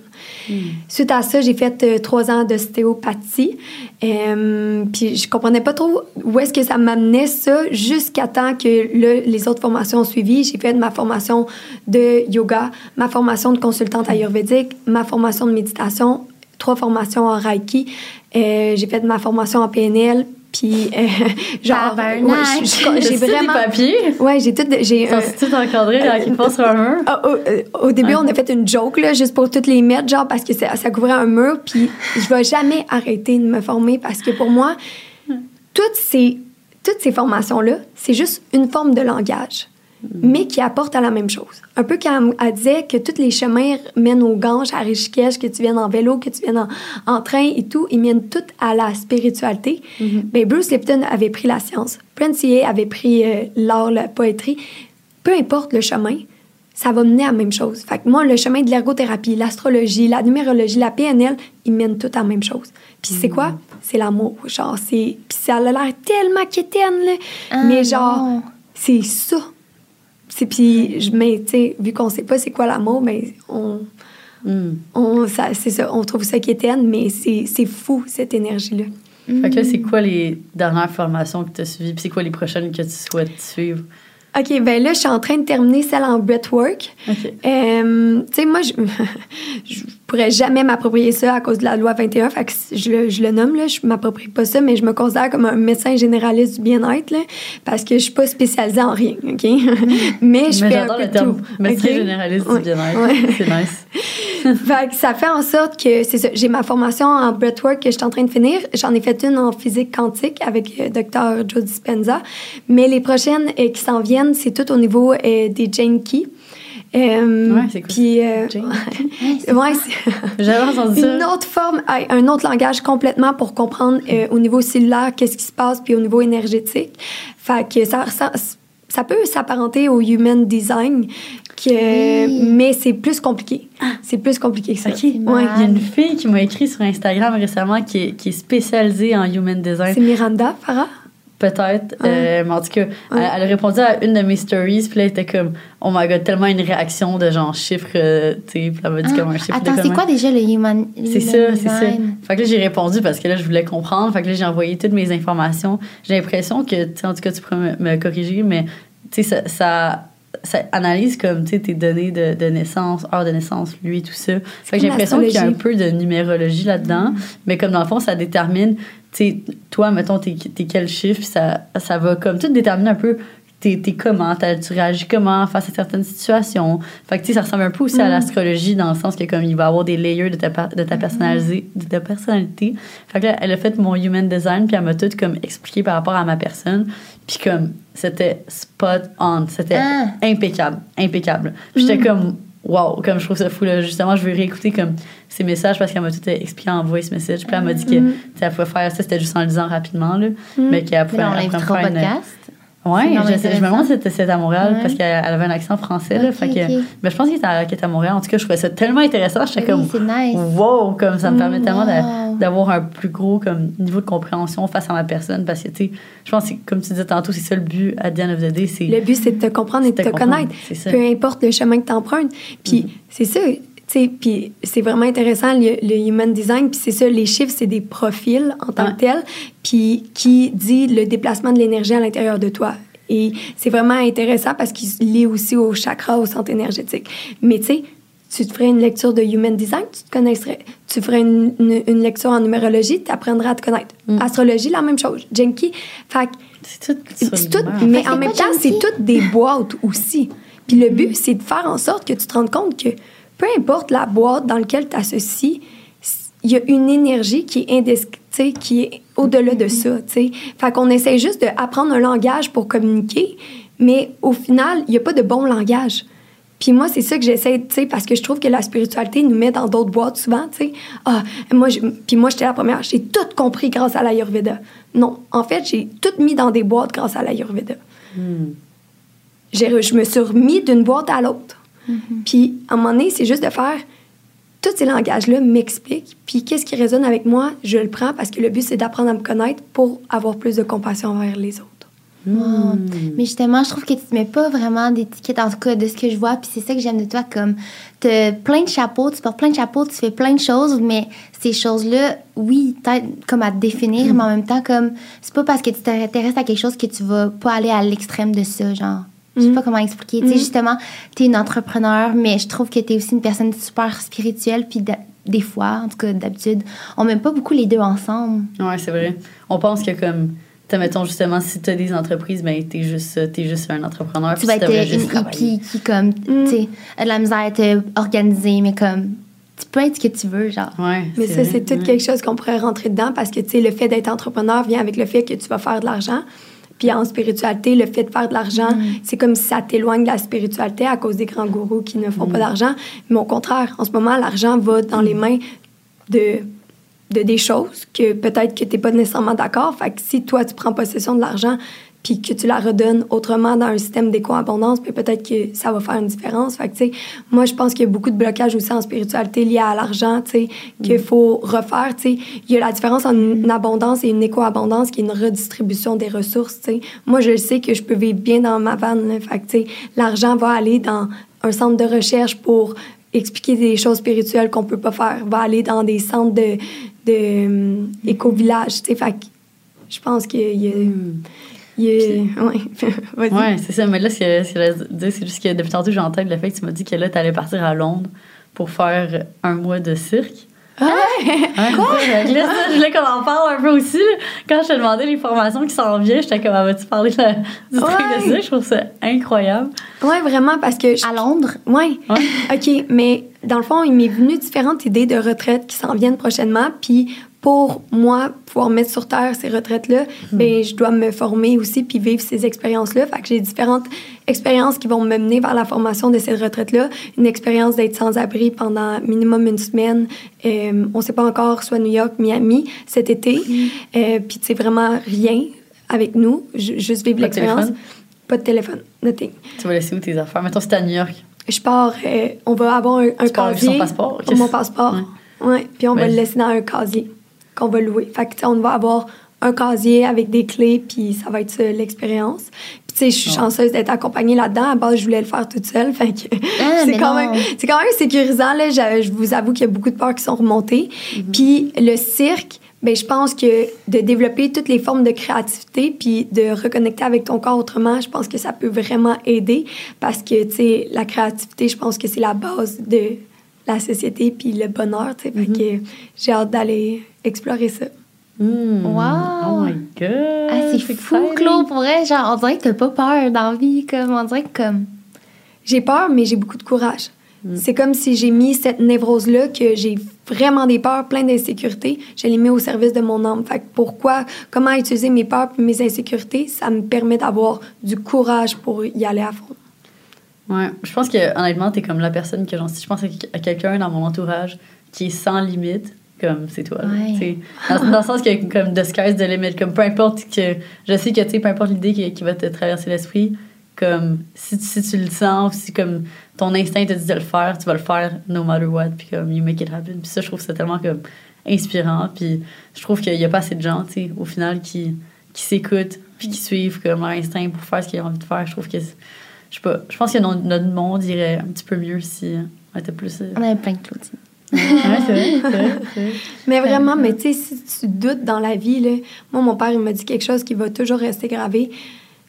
Suite à ça, j'ai fait euh, trois ans d'ostéopathie. Euh, puis je comprenais pas trop où est-ce que ça m'amenait ça jusqu'à temps que les autres formations ont suivi. J'ai fait ma formation de yoga, ma formation de consultante ayurvédique, ma formation de méditation, trois formations en Reiki. Euh, j'ai fait ma formation en PNL. Puis, euh, genre, Tabarnak! ouais, j'ai vraiment. des papiers? Ouais, j'ai tout. J'ai Sont-ils tout encadrés à quelque part sur un mur? ah, au, euh, au début, on a fait une joke, là, juste pour toutes les mettre, genre, parce que ça, ça couvrait un mur. Puis, je vais jamais arrêter de me former parce que pour moi, toutes ces, toutes ces formations-là, c'est juste une forme de langage, mais qui apporte à la même chose. Un peu comme elle disait que tous les chemins mènent aux Ganges, à Rishikesh, que tu viennes en vélo, que tu viennes en, en train et tout, ils mènent tout à la spiritualité. Ben, Bruce Lipton avait pris la science. Prince avait pris euh, l'art, la poétrie. Peu importe le chemin, ça va mener à la même chose. Fait que moi, le chemin de l'ergothérapie, l'astrologie, la numérologie, la PNL, ils mènent tout à la même chose. Puis c'est quoi? C'est l'amour. Genre, c'est... Puis ça a l'air tellement quétaine, là. Ah, mais genre, c'est ça. C'est puis, je- mais tu sais, vu qu'on sait pas c'est quoi l'amour, mais on... Hmm. on ça, c'est ça, on trouve ça quétaine, mais c'est, c'est fou, cette énergie-là. Fait que là, c'est quoi les dernières formations que tu as suivies? Puis c'est quoi les prochaines que tu souhaites suivre? OK, ben là, je suis en train de terminer celle en breathwork. OK. Euh, tu sais, moi, je, je pourrais jamais m'approprier ça à cause de la loi 21. Fait que je, le- je le nomme, là. Je m'approprie pas ça, mais je me considère comme un médecin généraliste du bien-être, là. Parce que je suis pas spécialisée en rien, OK? mais je Mais fais un peu le terme tout. médecin OK? généraliste Ouais. du bien-être. Ouais. C'est nice. fait que ça fait en sorte que c'est ça. J'ai ma formation en breathwork que je suis en train de finir. J'en ai fait une en physique quantique avec euh, Dr. Joe Dispenza. Mais les prochaines euh, qui s'en viennent, c'est tout au niveau euh, des Key. Euh, Ouais, c'est quoi Puis, euh, ouais, entendu ça. une autre forme, un autre langage complètement pour comprendre euh, au niveau cellulaire qu'est-ce qui se passe, puis au niveau énergétique. Fait que ça, ça, ça peut s'apparenter au human design, que, Oui. mais c'est plus compliqué. C'est plus compliqué que ça. OK. Ouais. Il y a une fille qui m'a écrit sur Instagram récemment qui est, qui est spécialisée en human design. C'est Miranda Farah? Peut-être. Euh, mais en tout cas, elle, elle a répondu à une de mes stories, puis là, elle était comme, oh my god, tellement une réaction de genre chiffre, euh, tu sais, puis elle m'a dit Ah, comme un chiffre. Attends, c'est quoi déjà le human C'est ça, c'est ça. Fait que là, j'ai répondu parce que là, je voulais comprendre. Fait que là, j'ai envoyé toutes mes informations. J'ai l'impression que, tu sais, en tout cas, tu pourrais me, me corriger, mais, tu sais, ça, ça, ça analyse comme, tu sais, tes données de, de naissance, heure de naissance, lui, tout ça. Fait que j'ai l'impression qu'il y a un peu de numérologie là-dedans, mais comme dans le fond, ça détermine, sais, toi, mettons, t'es t'es quel chiffre, puis ça, ça va comme tout déterminer un peu t'es comment, tu réagis comment face à certaines situations. Fait que, tu sais, ça ressemble un peu aussi à l'astrologie dans le sens que comme il va y avoir des layers de ta, de ta personnalité, de ta personnalité. Fait que là, elle a fait mon human design puis elle m'a tout comme expliqué par rapport à ma personne. Puis comme, c'était spot on. C'était Ah. impeccable, impeccable. Puis j'étais comme, wow, comme je trouve ça fou. Là. Justement, je veux réécouter comme ces messages parce qu'elle m'a tout expliqué en voice message. Puis elle m'a dit que Mm-hmm. elle pouvait faire ça, c'était juste en le disant rapidement, là, mais qu'elle pouvait Là, on faire une- podcast? Vraiment je, me demande si c'était à Montréal Ouais. parce qu'elle elle avait un accent français. Là, que. Mais je pense qu'il était, à- qu'il était à Montréal. En tout cas, je trouvais ça tellement intéressant. J'étais Oui, comme, c'est nice. wow, comme ça me permet tellement wow. d'avoir un plus gros comme, niveau de compréhension face à ma personne. Parce que, tu sais, je pense que, comme tu disais tantôt, c'est ça le but à the end of the day. C'est Le but, c'est de te comprendre et de te te comprendre, connaître. Peu importe le chemin que tu empruntes. Puis Mhm. c'est ça, puis c'est vraiment intéressant, le, le human design. Puis c'est ça, les chiffres, c'est des profils en tant Ouais. que tels, puis qui dit le déplacement de l'énergie à l'intérieur de toi. Et c'est vraiment intéressant parce qu'il se lie aussi au chakra, au centre énergétique. Mais tu sais, tu te ferais une lecture de human design, tu te connaîtrais. Tu ferais une, une- une lecture en numérologie, tu apprendras à te connaître. Mm. Astrologie, la même chose. Genki, fait que c'est tout tout, mais Fait en même temps, c'est toutes des boîtes aussi. Puis le but, c'est de faire en sorte que tu te rendes compte que peu importe la boîte dans laquelle tu associes, il y a une énergie qui est indescriptible, qui est au-delà de ça. tu sais. Fait qu'on essaie juste d'apprendre un langage pour communiquer, mais au final, il n'y a pas de bon langage. Puis moi, c'est ça que j'essaie, tu sais, parce que je trouve que la spiritualité nous met dans d'autres boîtes souvent, tu sais. Ah, moi, je- puis moi, j'étais la première, j'ai tout compris grâce à l'Ayurveda. Non, en fait, j'ai tout mis dans des boîtes grâce à l'Ayurveda. J'ai- je me suis remis d'une boîte à l'autre. Puis, à un moment donné, c'est juste de faire tous ces langages-là m'expliquent. Puis, qu'est-ce qui résonne avec moi, je le prends parce que le but, c'est d'apprendre à me connaître pour avoir plus de compassion envers les autres. Wow. Mais justement, je trouve que tu te mets pas vraiment d'étiquette, en tout cas, de ce que je vois. Puis c'est ça que j'aime de toi, comme tu plein de chapeaux, tu portes plein de chapeaux, tu fais plein de choses, mais ces choses-là, oui, peut-être comme à te définir, mais en même temps, comme c'est pas parce que tu t'intéresses à quelque chose que tu vas pas aller à l'extrême de ça, genre. Je sais Mm. pas comment expliquer. Tu sais, Mm. justement, tu es une entrepreneur, mais je trouve que tu es aussi une personne super spirituelle. Puis des fois, en tout cas, d'habitude, on met pas beaucoup les deux ensemble. Ouais, c'est vrai. On pense que comme, t'as, mettons justement, si t'as des entreprises, ben t'es juste, t'es juste un entrepreneur. tu vas tu être une hippie qui, comme, tu sais, a de la misère à être organisée, mais comme, tu peux être ce que tu veux, genre. Ouais, Mais ça, vrai. c'est tout Ouais. quelque chose qu'on pourrait rentrer dedans parce que, tu sais, le fait d'être entrepreneur vient avec le fait que tu vas faire de l'argent. Puis en spiritualité, le fait de faire de l'argent, c'est comme si ça t'éloigne de la spiritualité à cause des grands gourous qui ne font pas d'argent. Mais au contraire, en ce moment, l'argent va dans les mains de, de des choses que peut-être que tu n'es pas nécessairement d'accord. Fait que si toi, tu prends possession de l'argent puis que tu la redonnes autrement dans un système d'éco-abondance, puis peut-être que ça va faire une différence. Fait que, tu sais, moi, je pense qu'il y a beaucoup de blocages aussi en spiritualité liés à l'argent, tu sais, qu'il faut refaire, tu sais. Il y a la différence entre une abondance et une éco-abondance qui est une redistribution des ressources, tu sais. Moi, je sais que je peux vivre bien dans ma vanne, là. Fait que, tu sais, l'argent va aller dans un centre de recherche pour expliquer des choses spirituelles qu'on peut pas faire, va aller dans des centres de, de hum, éco-village, tu sais. Fait que je pense qu'il y a... il y a- ouais. Vas-y. Ouais, c'est ça. Mais là, ce que, ce que je c'est juste que depuis tantôt, j'ai en tête le fait que tu m'as dit que là, t'allais partir à Londres pour faire un mois de cirque. Ah Quoi? là, ça, je voulais qu'on en parle un peu aussi. là. Quand je te demandais les formations qui s'en viennent, j'étais comme, ah, vas-tu parler de la- du truc de ça? Je trouve ça incroyable. Ouais, vraiment, parce que... je- À Londres, Ouais. Ouais. OK, mais dans le fond, il m'est venu différentes idées de retraite qui s'en viennent prochainement. Puis pour moi, pouvoir mettre sur terre ces retraites-là, ben je dois me former aussi puis vivre ces expériences-là. Fait que j'ai différentes expériences qui vont me mener vers la formation de cette retraite-là. Une expérience d'être sans abri pendant minimum une semaine. Euh, on sait pas encore, soit New York, Miami, cet été. Euh, puis c'est vraiment rien avec nous, ju- juste vivre l'expérience. Pas de téléphone, nothing. Tu vas laisser où tes affaires? Mettons, si t'es à New York. Je pars, euh, on va avoir un, un Tu pars avec casier. son passeport? Pour mon passeport. Ouais. Puis on va le laisser dans un casier qu'on va louer. Fait que, tu sais, on va avoir un casier avec des clés, puis ça va être ça, l'expérience. Puis, tu sais, je suis Ouais. chanceuse d'être accompagnée là-dedans. À base, je voulais le faire toute seule. Fait que Ah, c'est quand, même, c'est quand même sécurisant. Là. Je, je vous avoue qu'il y a beaucoup de peurs qui sont remontées. Mm-hmm. Puis le cirque, ben, je pense que de développer toutes les formes de créativité puis de reconnecter avec ton corps autrement, je pense que ça peut vraiment aider parce que, tu sais, la créativité, je pense que c'est la base de la société puis le bonheur, tu sais. Fait Mm-hmm. que j'ai hâte d'aller explorer ça. Hmm. Wow. Oh my God. ah, c'est fou. Claude, pour vrai. Genre, on dirait que t'as pas peur dans la vie, comme, on dirait que comme... J'ai peur, mais j'ai beaucoup de courage. C'est comme si j'ai mis cette névrose-là, que j'ai vraiment des peurs, plein d'insécurités, je l'ai mis au service de mon âme. Fait que pourquoi, comment utiliser mes peurs et mes insécurités, ça me permet d'avoir du courage pour y aller à fond. Ouais, je pense que honnêtement, t'es comme la personne que genre si je pense à quelqu'un dans mon entourage qui est sans limite, comme c'est toi. Ouais. Dans, dans le sens que comme the sky's the limit, comme peu importe que je sais que tu sais peu importe l'idée qui, qui va te traverser l'esprit, comme si, tu- si tu le sens, si comme ton instinct te dit de le faire, tu vas le faire no matter what, puis comme you make it happen. Puis ça, je trouve ça tellement comme inspirant. Puis je trouve qu'il y a pas assez de gens, tu sais, au final qui qui s'écoutent puis qui suivent comme leur instinct pour faire ce qu'ils ont envie de faire. Je trouve que c'est- je sais pas, je pense que no- notre monde irait un petit peu mieux si on était plus. euh, On avait plein de Claudine. Ouais, c'est vrai, c'est vrai, c'est vrai. Mais vraiment, mais tu sais, si tu doutes dans la vie, là, moi, mon père, il m'a dit quelque chose qui va toujours rester gravé. Tu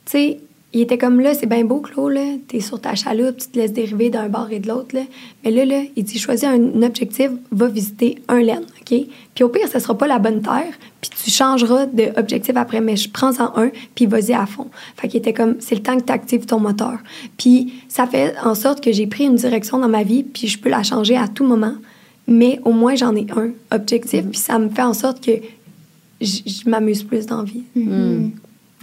sais, il était comme là, c'est bien beau, Claude, là. T'es sur ta chaloupe, tu te laisses dériver d'un bord et de l'autre, là. Mais là, là, il dit, choisis un objectif, va visiter un laine, Puis au pire, ce sera pas la bonne terre, puis tu changeras d'objectif après, mais je prends-en un, puis vas-y à fond. Fait qu'il était comme, c'est le temps que tu actives ton moteur. Puis ça fait en sorte que j'ai pris une direction dans ma vie, puis je peux la changer à tout moment mais au moins j'en ai un objectif, puis ça me fait en sorte que je m'amuse plus dans la vie. Mm.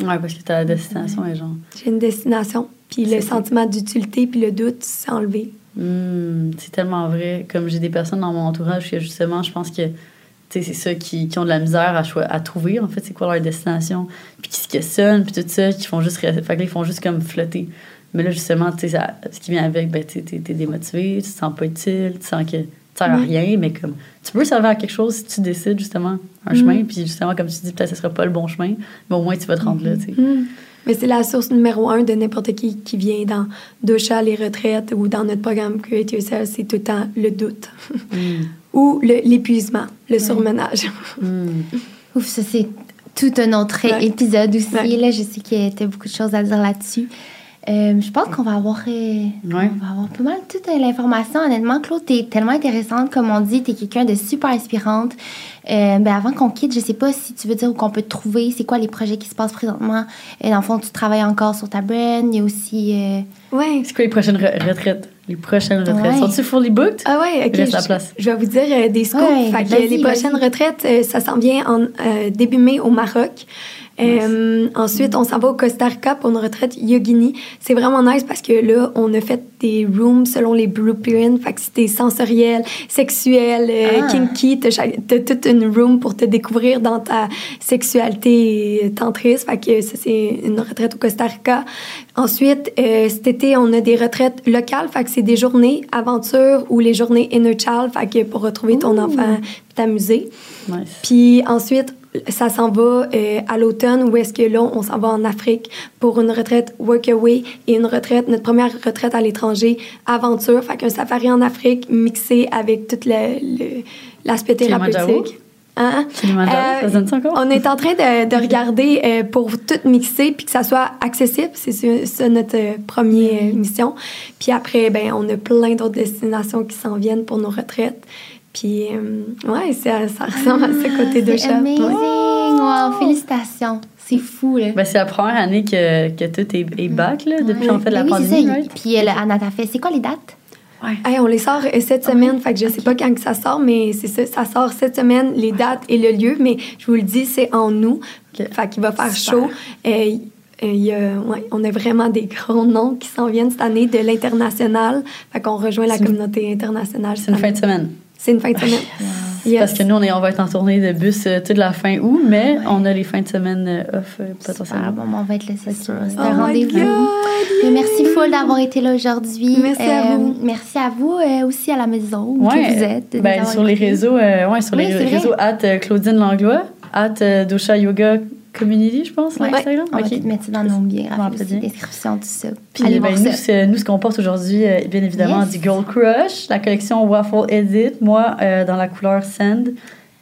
Ouais, parce que ta destination est genre. J'ai une destination, puis le sentiment d'utilité, puis le doute, c'est enlevé. Hmm, c'est tellement vrai. Comme j'ai des personnes dans mon entourage que justement, je pense que c'est ça qui, qui ont de la misère à, à trouver, en fait, c'est quoi leur destination. Puis qui se questionnent, puis tout ça, qui font juste. Fait que là, ils font juste comme flotter. Mais là, justement, tu sais, ça- ce qui vient avec, ben, tu t'es démotivé, tu te sens pas utile, tu sens que tu sers à Mm. rien, mais comme tu peux servir à quelque chose si tu décides justement un Mm. chemin, puis justement, comme tu dis, peut-être que ce sera pas le bon chemin, mais au moins tu vas te rendre là, tu sais. Mais c'est la source numéro un de n'importe qui qui vient dans Dosha, les retraites, ou dans notre programme Create Yourself, c'est tout le temps le doute. Mm. ou le- l'épuisement, le surmenage. Mm. Ouf, ça, c'est tout un autre Ouais. épisode aussi. Ouais. Là, je sais que tu as beaucoup de choses à dire là-dessus. Euh, je pense qu'on va avoir euh, on va avoir pas mal toute euh, l'information. Honnêtement, Claude, t'es tellement intéressante. Comme on dit, t'es quelqu'un de super inspirante. Euh, ben avant qu'on quitte, je sais pas si tu veux dire où qu'on peut te trouver. C'est quoi les projets qui se passent présentement? Et dans le fond, tu travailles encore sur ta brand. Il y a aussi... euh, ouais. C'est quoi les prochaines re- retraites? Les prochaines retraites? Ouais. Sont-tu fully booked? Ah ouais, ok. Reste la je- place. Je, vais vous dire euh, des scoops. Ouais, Fait que les prochaines retraites, euh, ça s'en vient en euh, début mai au Maroc. Euh, ensuite, on s'en va au Costa Rica pour une retraite yogini. C'est vraiment nice parce que là, on a fait des rooms selon les blueprints. Fait que c'était sensoriel, sexuel, euh, Ah. kinky. T'as toute une room pour te découvrir dans ta sexualité tantriste. Fait que ça, c'est une retraite au Costa Rica. Ensuite, euh, cet été, on a des retraites locales. Fait que c'est des journées aventure ou les journées inner child. Fait que pour retrouver ton enfant puis t'amuser. Nice. Puis ensuite, ça s'en va euh, à l'automne où est-ce que là, on s'en va en Afrique pour une retraite workaway et une retraite, notre première retraite à l'étranger, aventure. Fait qu'un safari en Afrique mixé avec tout l'aspect thérapeutique. Hein? Kilimanjaro, Euh, ça ça? On est en train de, de regarder euh, pour tout mixer puis que ça soit accessible. C'est ça, notre euh, première mission. Puis après, ben, on a plein d'autres destinations qui s'en viennent pour nos retraites. Puis, euh, ouais, ça, ça ressemble à ce côté de c'est chat. amazing! Ouais. Wow, félicitations! C'est fou, là. Ben, c'est la première année que, que tout est, est back, là, depuis Ouais. en fait la Ben oui, c'est pandémie, right? Puis euh, Anna t'a fait. C'est quoi les dates? Hey, on les sort euh, cette semaine, fait que je sais pas quand que ça sort, mais c'est ça, ça sort cette semaine, les dates et le lieu, mais je vous le dis, c'est en août, Ok. fait qu'il va faire Super. chaud. Euh, euh, il y a- ouais, on a vraiment des gros noms qui s'en viennent cette année de l'international, fait qu'on rejoint la communauté internationale. C'est une fin de semaine. C'est une fin de semaine. Yes. Parce que nous, on, est, on va être en tournée de bus euh, toute la fin août, mais on a les fins de semaine euh, off euh, potentiellement. bon, on va être là, c'est sûr. C'est Oh un rendez-vous. Merci full d'avoir été là aujourd'hui. Merci à vous. Merci à vous euh, aussi à la maison où Ouais, vous êtes. ben, sur les réseaux, euh, ouais, sur Oui, les c'est vrai. réseaux at euh, Claudine Langlois, at euh, Dosha Yoga Community, je pense, Ouais. Instagram? On va Ok. tout mettre ça dans nos Je m'en biographies rappelle aussi, bien. description, tout ça. Puis Allez ben, voir nous, ça. nous, ce qu'on porte aujourd'hui, euh, bien évidemment, Yes. du Girl Crush, la collection Waffle Edit, moi euh, dans la couleur Sand,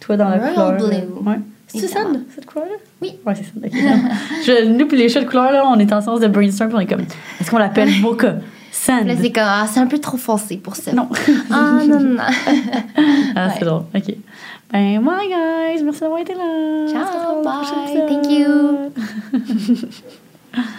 toi dans la Royal couleur. Blue. euh, ouais. C'est. Sand, cette couleur-là? Oui. Ouais, c'est Sand. Je- nous, puis les choix de couleurs, là, on est en sens de brainstorm, puis on est comme, est-ce qu'on l'appelle Mocha? Sand. Là, c'est comme, ah, c'est un peu trop foncé pour ça. Non. Ah, non, non, non. Ah, c'est drôle. OK. Ben, bye, guys. Merci d'avoir été là. Ciao, On se retrouve au prochain bye. Thank épisode. you.